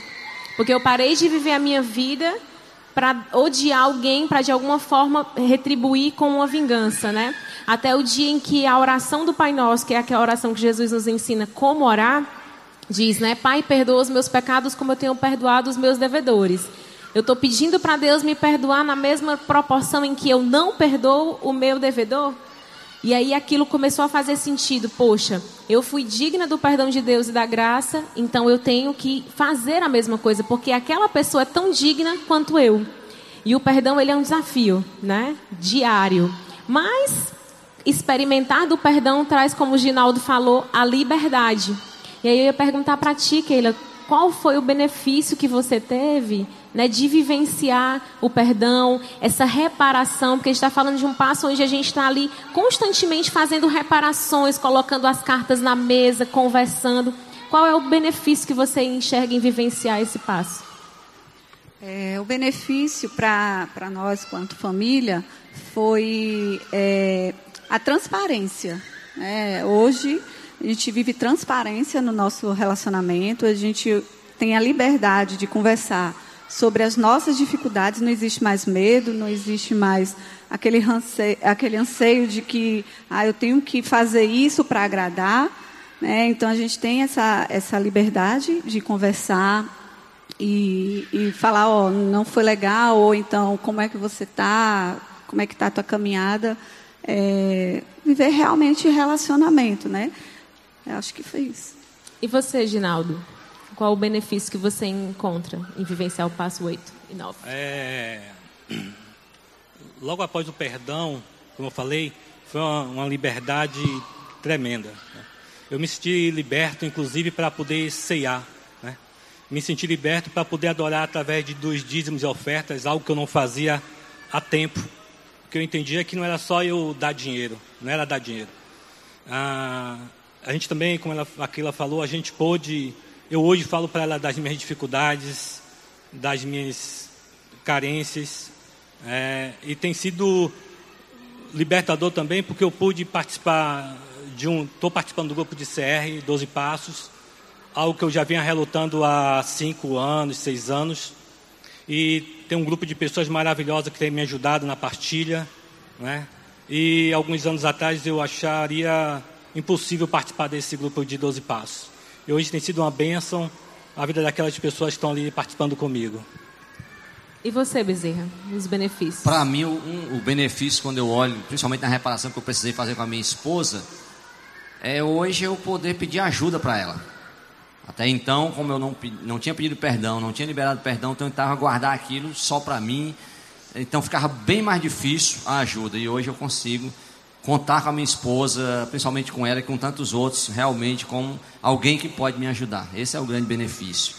Porque eu parei de viver a minha vida para odiar alguém, para de alguma forma retribuir com uma vingança, né? Até o dia em que a oração do Pai Nosso, que é aquela oração que Jesus nos ensina como orar, diz, né? Pai, perdoa os meus pecados como eu tenho perdoado os meus devedores. Eu estou pedindo para Deus me perdoar na mesma proporção em que eu não perdoo o meu devedor? E aí aquilo começou a fazer sentido. Poxa, eu fui digna do perdão de Deus e da graça, então eu tenho que fazer a mesma coisa, porque aquela pessoa é tão digna quanto eu. E o perdão ele é um desafio, né? Diário. Mas experimentar do perdão traz, como o Ginaldo falou, a liberdade. E aí eu ia perguntar para ti, Keila, qual foi o benefício que você teve né, de vivenciar o perdão, essa reparação, porque a gente está falando de um passo onde a gente está ali constantemente fazendo reparações, colocando as cartas na mesa, conversando. Qual é o benefício que você enxerga em vivenciar esse passo? É, o benefício para nós, quanto família, foi é, a transparência. É, hoje, a gente vive transparência no nosso relacionamento, a gente tem a liberdade de conversar sobre as nossas dificuldades, não existe mais medo, não existe mais aquele anseio, aquele anseio de que ah, eu tenho que fazer isso para agradar. Né? Então a gente tem essa, essa liberdade de conversar e, e falar, oh, não foi legal, ou então como é que você está, como é que está a tua caminhada. É, viver realmente relacionamento, né? Eu acho que foi isso. E você, Ginaldo? Qual o benefício que você encontra em vivenciar o passo 8 e 9? É... Logo após o perdão, como eu falei, foi uma, uma liberdade tremenda. Né? Eu me senti liberto, inclusive, para poder ceiar. Né? Me senti liberto para poder adorar através de dos dízimos e ofertas, algo que eu não fazia há tempo. Porque eu entendia que não era só eu dar dinheiro, não era dar dinheiro. Ah, a gente também, como ela, falou, a gente pôde eu hoje falo para ela das minhas dificuldades, das minhas carências, é, e tem sido libertador também, porque eu pude participar de um. Estou participando do grupo de CR, 12 Passos, algo que eu já vinha relutando há cinco anos, seis anos. E tem um grupo de pessoas maravilhosas que tem me ajudado na partilha. Né? E alguns anos atrás eu acharia impossível participar desse grupo de 12 Passos. E hoje tem sido uma bênção a vida daquelas pessoas que estão ali participando comigo. E você, Bezerra, os benefícios? Para mim, um, o benefício, quando eu olho, principalmente na reparação que eu precisei fazer com a minha esposa, é hoje eu poder pedir ajuda para ela. Até então, como eu não, não tinha pedido perdão, não tinha liberado perdão, então eu tentava guardar aquilo só para mim. Então ficava bem mais difícil a ajuda. E hoje eu consigo contar com a minha esposa, principalmente com ela e com tantos outros, realmente como alguém que pode me ajudar. Esse é o grande benefício.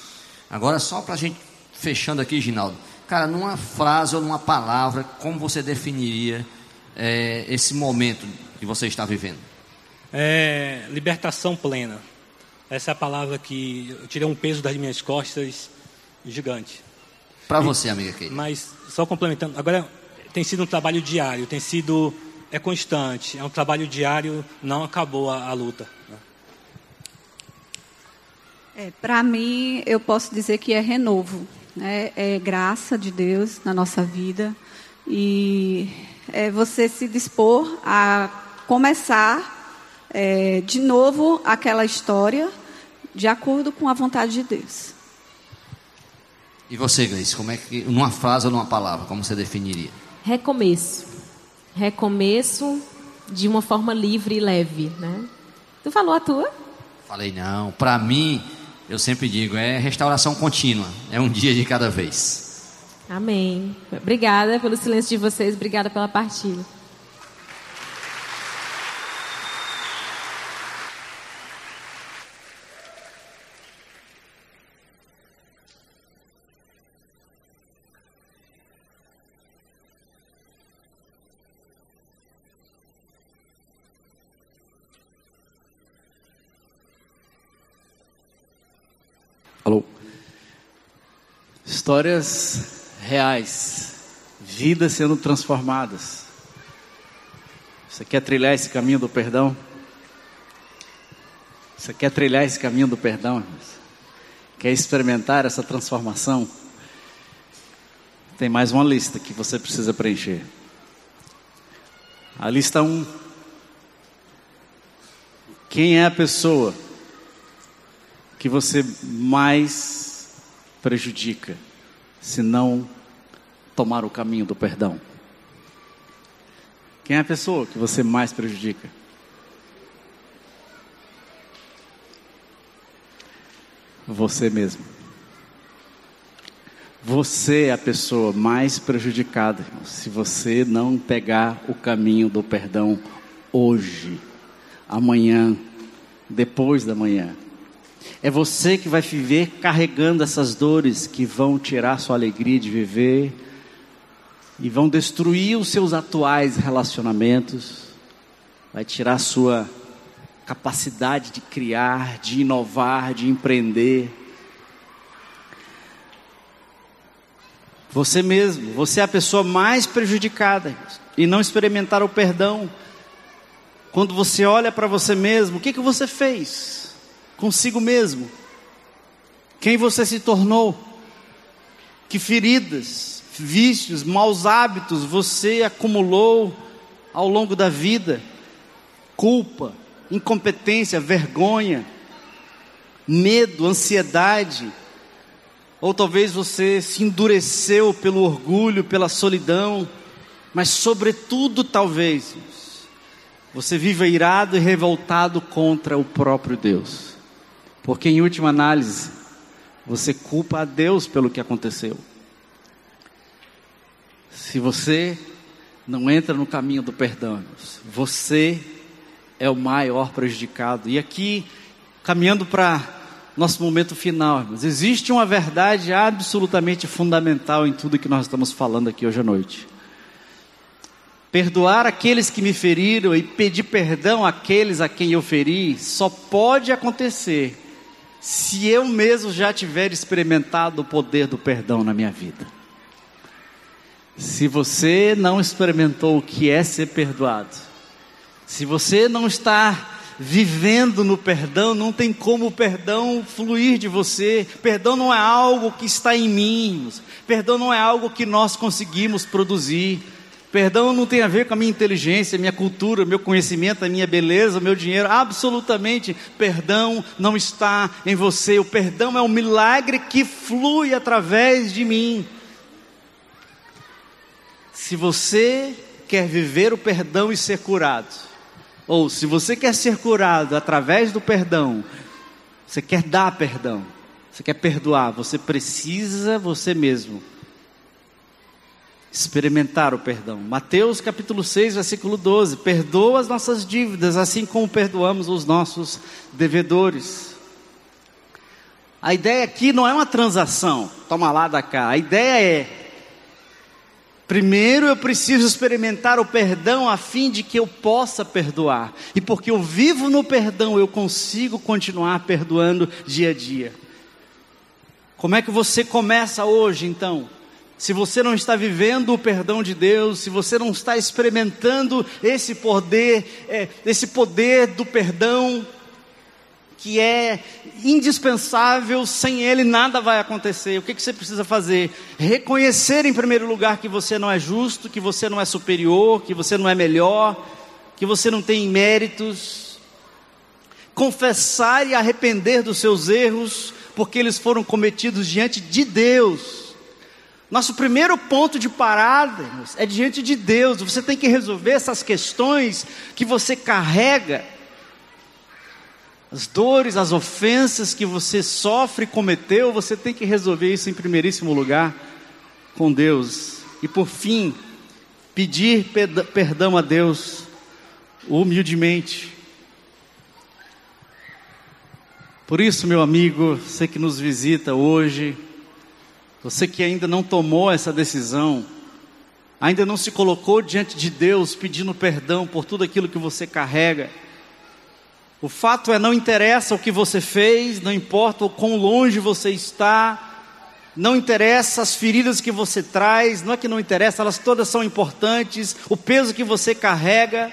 Agora, só para a gente fechando aqui, Ginaldo, cara, numa frase ou numa palavra, como você definiria é, esse momento que você está vivendo? É, libertação plena. Essa é a palavra que eu tirei um peso das minhas costas gigante. Para você, amiga Kate. Mas, só complementando, agora tem sido um trabalho diário, tem sido é constante, é um trabalho diário, não acabou a, a luta. Né? É, Para mim, eu posso dizer que é renovo, né? é graça de Deus na nossa vida e é você se dispor a começar é, de novo aquela história de acordo com a vontade de Deus. E você, Grace, como é que, numa frase ou numa palavra, como você definiria? Recomeço recomeço de uma forma livre e leve, né? Tu falou a tua? Falei não. Para mim, eu sempre digo, é restauração contínua. É um dia de cada vez. Amém. Obrigada pelo silêncio de vocês. Obrigada pela partilha. Histórias reais, vidas sendo transformadas. Você quer trilhar esse caminho do perdão? Você quer trilhar esse caminho do perdão? Quer experimentar essa transformação? Tem mais uma lista que você precisa preencher. A lista 1. Um. Quem é a pessoa que você mais prejudica se não tomar o caminho do perdão? Quem é a pessoa que você mais prejudica? Você mesmo. Você é a pessoa mais prejudicada se você não pegar o caminho do perdão hoje, amanhã, depois da manhã. É você que vai viver carregando essas dores que vão tirar sua alegria de viver e vão destruir os seus atuais relacionamentos, vai tirar sua capacidade de criar, de inovar, de empreender. Você mesmo, você é a pessoa mais prejudicada e não experimentar o perdão. Quando você olha para você mesmo, o que, que você fez consigo mesmo? Quem você se tornou? Que feridas, vícios, maus hábitos você acumulou ao longo da vida? Culpa, incompetência, vergonha, medo, ansiedade, ou talvez você se endureceu pelo orgulho, pela solidão, mas sobretudo talvez você viva irado e revoltado contra o próprio Deus. Porque em última análise, você culpa a Deus pelo que aconteceu. Se você não entra no caminho do perdão, você é o maior prejudicado. E aqui, caminhando para nosso momento final, existe uma verdade absolutamente fundamental em tudo que nós estamos falando aqui hoje à noite. Perdoar aqueles que me feriram e pedir perdão àqueles a quem eu feri só pode acontecer se eu mesmo já tiver experimentado o poder do perdão na minha vida. Se você não experimentou o que é ser perdoado, se você não está vivendo no perdão, não tem como o perdão fluir de você. Perdão não é algo que está em mim, perdão não é algo que nós conseguimos produzir. Perdão não tem a ver com a minha inteligência, minha cultura, meu conhecimento, a minha beleza, meu dinheiro. Absolutamente, perdão não está em você. O perdão é um milagre que flui através de mim. Se você quer viver o perdão e ser curado, ou se você quer ser curado através do perdão, você quer dar perdão, você quer perdoar, você precisa você mesmo experimentar o perdão. Mateus capítulo 6, versículo 12: Perdoa as nossas dívidas, assim como perdoamos os nossos devedores. A ideia aqui não é uma transação, toma lá da cá. A ideia é Primeiro eu preciso experimentar o perdão a fim de que eu possa perdoar. E porque eu vivo no perdão, eu consigo continuar perdoando dia a dia. Como é que você começa hoje então? Se você não está vivendo o perdão de Deus, se você não está experimentando esse poder, é, esse poder do perdão, que é indispensável, sem ele nada vai acontecer. O que, que você precisa fazer? Reconhecer em primeiro lugar que você não é justo, que você não é superior, que você não é melhor, que você não tem méritos. Confessar e arrepender dos seus erros, porque eles foram cometidos diante de Deus. Nosso primeiro ponto de parada é diante de Deus. Você tem que resolver essas questões que você carrega as dores, as ofensas que você sofre cometeu, você tem que resolver isso em primeiríssimo lugar com Deus. E por fim, pedir perdão a Deus humildemente. Por isso, meu amigo, você que nos visita hoje, você que ainda não tomou essa decisão, ainda não se colocou diante de Deus pedindo perdão por tudo aquilo que você carrega, O fato é, não interessa o que você fez, não importa o quão longe você está, não interessa as feridas que você traz, não é que não interessa, elas todas são importantes, o peso que você carrega.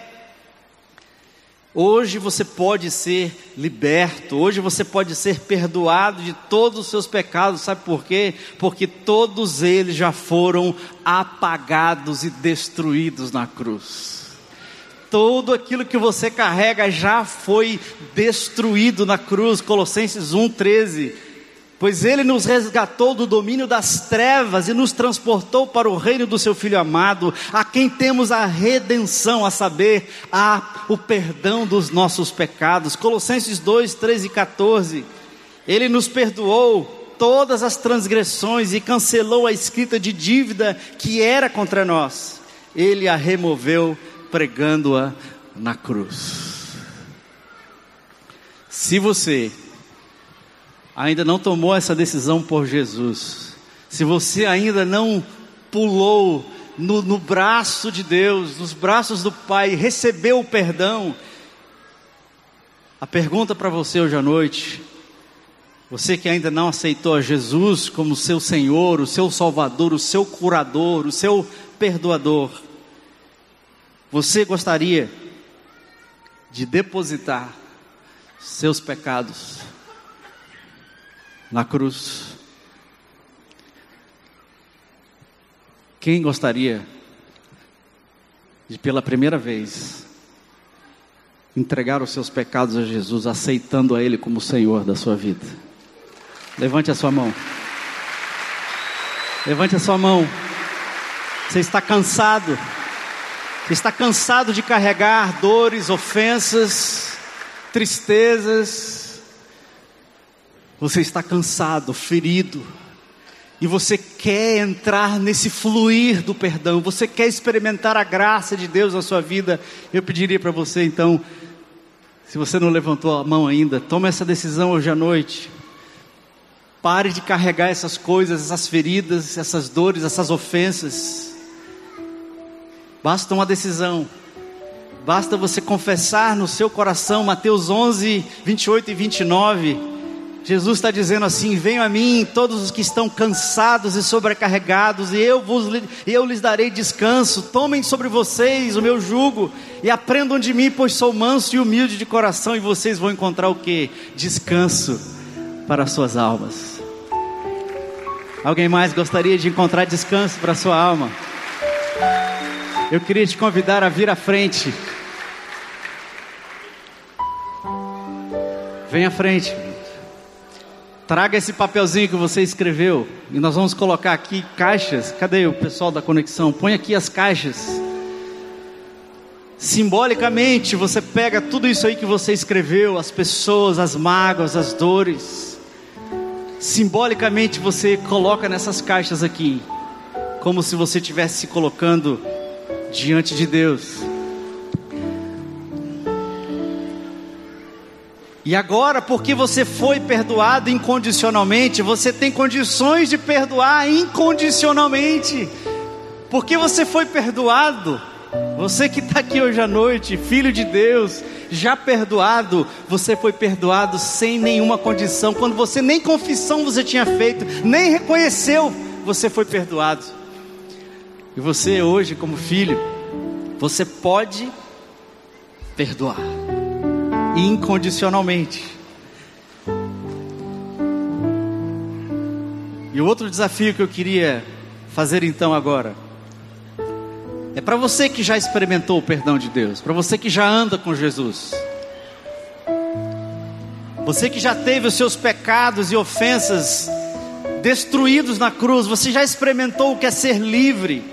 Hoje você pode ser liberto, hoje você pode ser perdoado de todos os seus pecados, sabe por quê? Porque todos eles já foram apagados e destruídos na cruz. Tudo aquilo que você carrega já foi destruído na cruz, Colossenses 1,13 pois ele nos resgatou do domínio das trevas e nos transportou para o reino do seu Filho amado, a quem temos a redenção, a saber, a, o perdão dos nossos pecados. Colossenses 2, 13 e 14. Ele nos perdoou todas as transgressões e cancelou a escrita de dívida que era contra nós. Ele a removeu pregando-a na cruz. Se você ainda não tomou essa decisão por Jesus, se você ainda não pulou no, no braço de Deus, nos braços do Pai, recebeu o perdão, a pergunta para você hoje à noite, você que ainda não aceitou a Jesus como seu Senhor, o seu Salvador, o seu curador, o seu perdoador, você gostaria de depositar seus pecados na cruz. Quem gostaria de, pela primeira vez, entregar os seus pecados a Jesus, aceitando a Ele como Senhor da sua vida? Levante a sua mão. Levante a sua mão. Você está cansado. Você está cansado de carregar dores, ofensas, tristezas, você está cansado, ferido, e você quer entrar nesse fluir do perdão, você quer experimentar a graça de Deus na sua vida, eu pediria para você então, se você não levantou a mão ainda, tome essa decisão hoje à noite. Pare de carregar essas coisas, essas feridas, essas dores, essas ofensas. Basta uma decisão. Basta você confessar no seu coração, Mateus 11, 28 e 29 Jesus está dizendo assim: Venham a mim todos os que estão cansados e sobrecarregados, e eu, vos, eu lhes darei descanso. Tomem sobre vocês o meu jugo e aprendam de mim, pois sou manso e humilde de coração, e vocês vão encontrar o que? Descanso para as suas almas. Alguém mais gostaria de encontrar descanso para a sua alma? Eu queria te convidar a vir à frente. Vem à frente. Traga esse papelzinho que você escreveu e nós vamos colocar aqui caixas. Cadê o pessoal da conexão? Põe aqui as caixas. Simbolicamente, você pega tudo isso aí que você escreveu, as pessoas, as mágoas, as dores. Simbolicamente, você coloca nessas caixas aqui, como se você estivesse se colocando diante de Deus. E agora, porque você foi perdoado incondicionalmente, você tem condições de perdoar incondicionalmente. Porque você foi perdoado, você que está aqui hoje à noite, filho de Deus, já perdoado, você foi perdoado sem nenhuma condição. Quando você nem confissão você tinha feito, nem reconheceu, você foi perdoado. E você hoje, como filho, você pode perdoar incondicionalmente. E o outro desafio que eu queria fazer então agora é para você que já experimentou o perdão de Deus, para você que já anda com Jesus. Você que já teve os seus pecados e ofensas destruídos na cruz, você já experimentou o que é ser livre.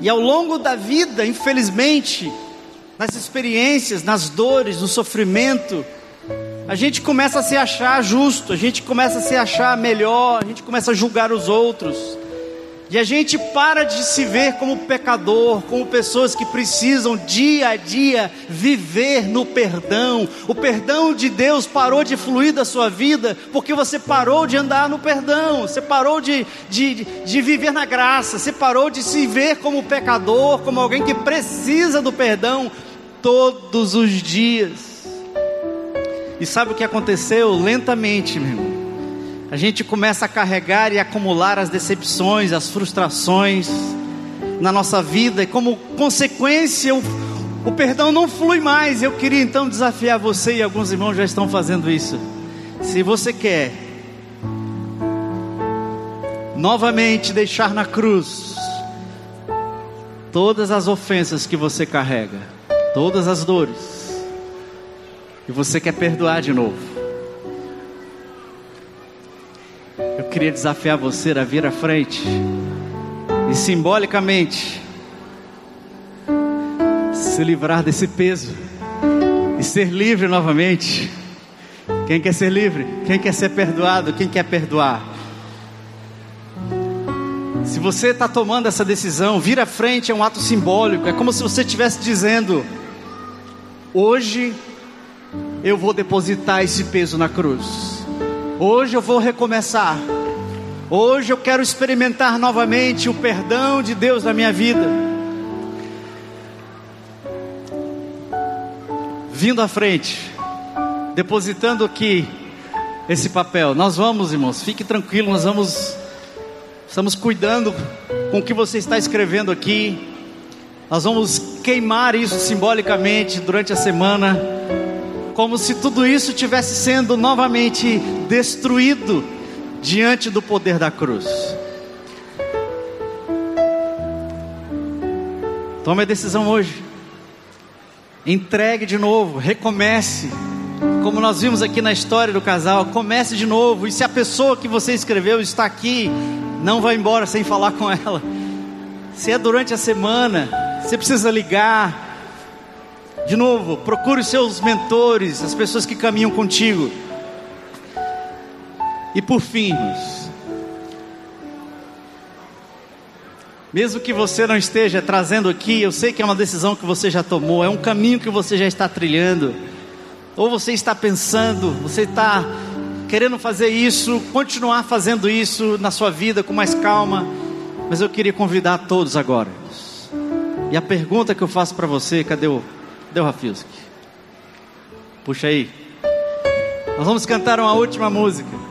E ao longo da vida, infelizmente, nas experiências, nas dores, no sofrimento, a gente começa a se achar justo, a gente começa a se achar melhor, a gente começa a julgar os outros. E a gente para de se ver como pecador, como pessoas que precisam dia a dia viver no perdão. O perdão de Deus parou de fluir da sua vida porque você parou de andar no perdão, você parou de, de, de viver na graça, você parou de se ver como pecador, como alguém que precisa do perdão todos os dias. E sabe o que aconteceu? Lentamente, meu irmão. A gente começa a carregar e acumular as decepções, as frustrações na nossa vida, e como consequência, o, o perdão não flui mais. Eu queria então desafiar você, e alguns irmãos já estão fazendo isso. Se você quer novamente deixar na cruz todas as ofensas que você carrega, todas as dores, e você quer perdoar de novo. Eu queria desafiar você a vir à frente e simbolicamente se livrar desse peso e ser livre novamente. Quem quer ser livre? Quem quer ser perdoado? Quem quer perdoar? Se você está tomando essa decisão, vir à frente é um ato simbólico. É como se você estivesse dizendo: Hoje eu vou depositar esse peso na cruz. Hoje eu vou recomeçar. Hoje eu quero experimentar novamente o perdão de Deus na minha vida. Vindo à frente, depositando aqui esse papel. Nós vamos, irmãos, fique tranquilo, nós vamos estamos cuidando com o que você está escrevendo aqui. Nós vamos queimar isso simbolicamente durante a semana, como se tudo isso tivesse sendo novamente destruído diante do poder da cruz. Tome a decisão hoje. Entregue de novo, recomece. Como nós vimos aqui na história do casal, comece de novo. E se a pessoa que você escreveu está aqui, não vá embora sem falar com ela. Se é durante a semana, você precisa ligar. De novo, procure os seus mentores, as pessoas que caminham contigo. E por fim, mesmo que você não esteja trazendo aqui, eu sei que é uma decisão que você já tomou, é um caminho que você já está trilhando, ou você está pensando, você está querendo fazer isso, continuar fazendo isso na sua vida com mais calma, mas eu queria convidar todos agora. E a pergunta que eu faço para você, cadê o, cadê o Rafilski? Puxa aí. Nós vamos cantar uma última música.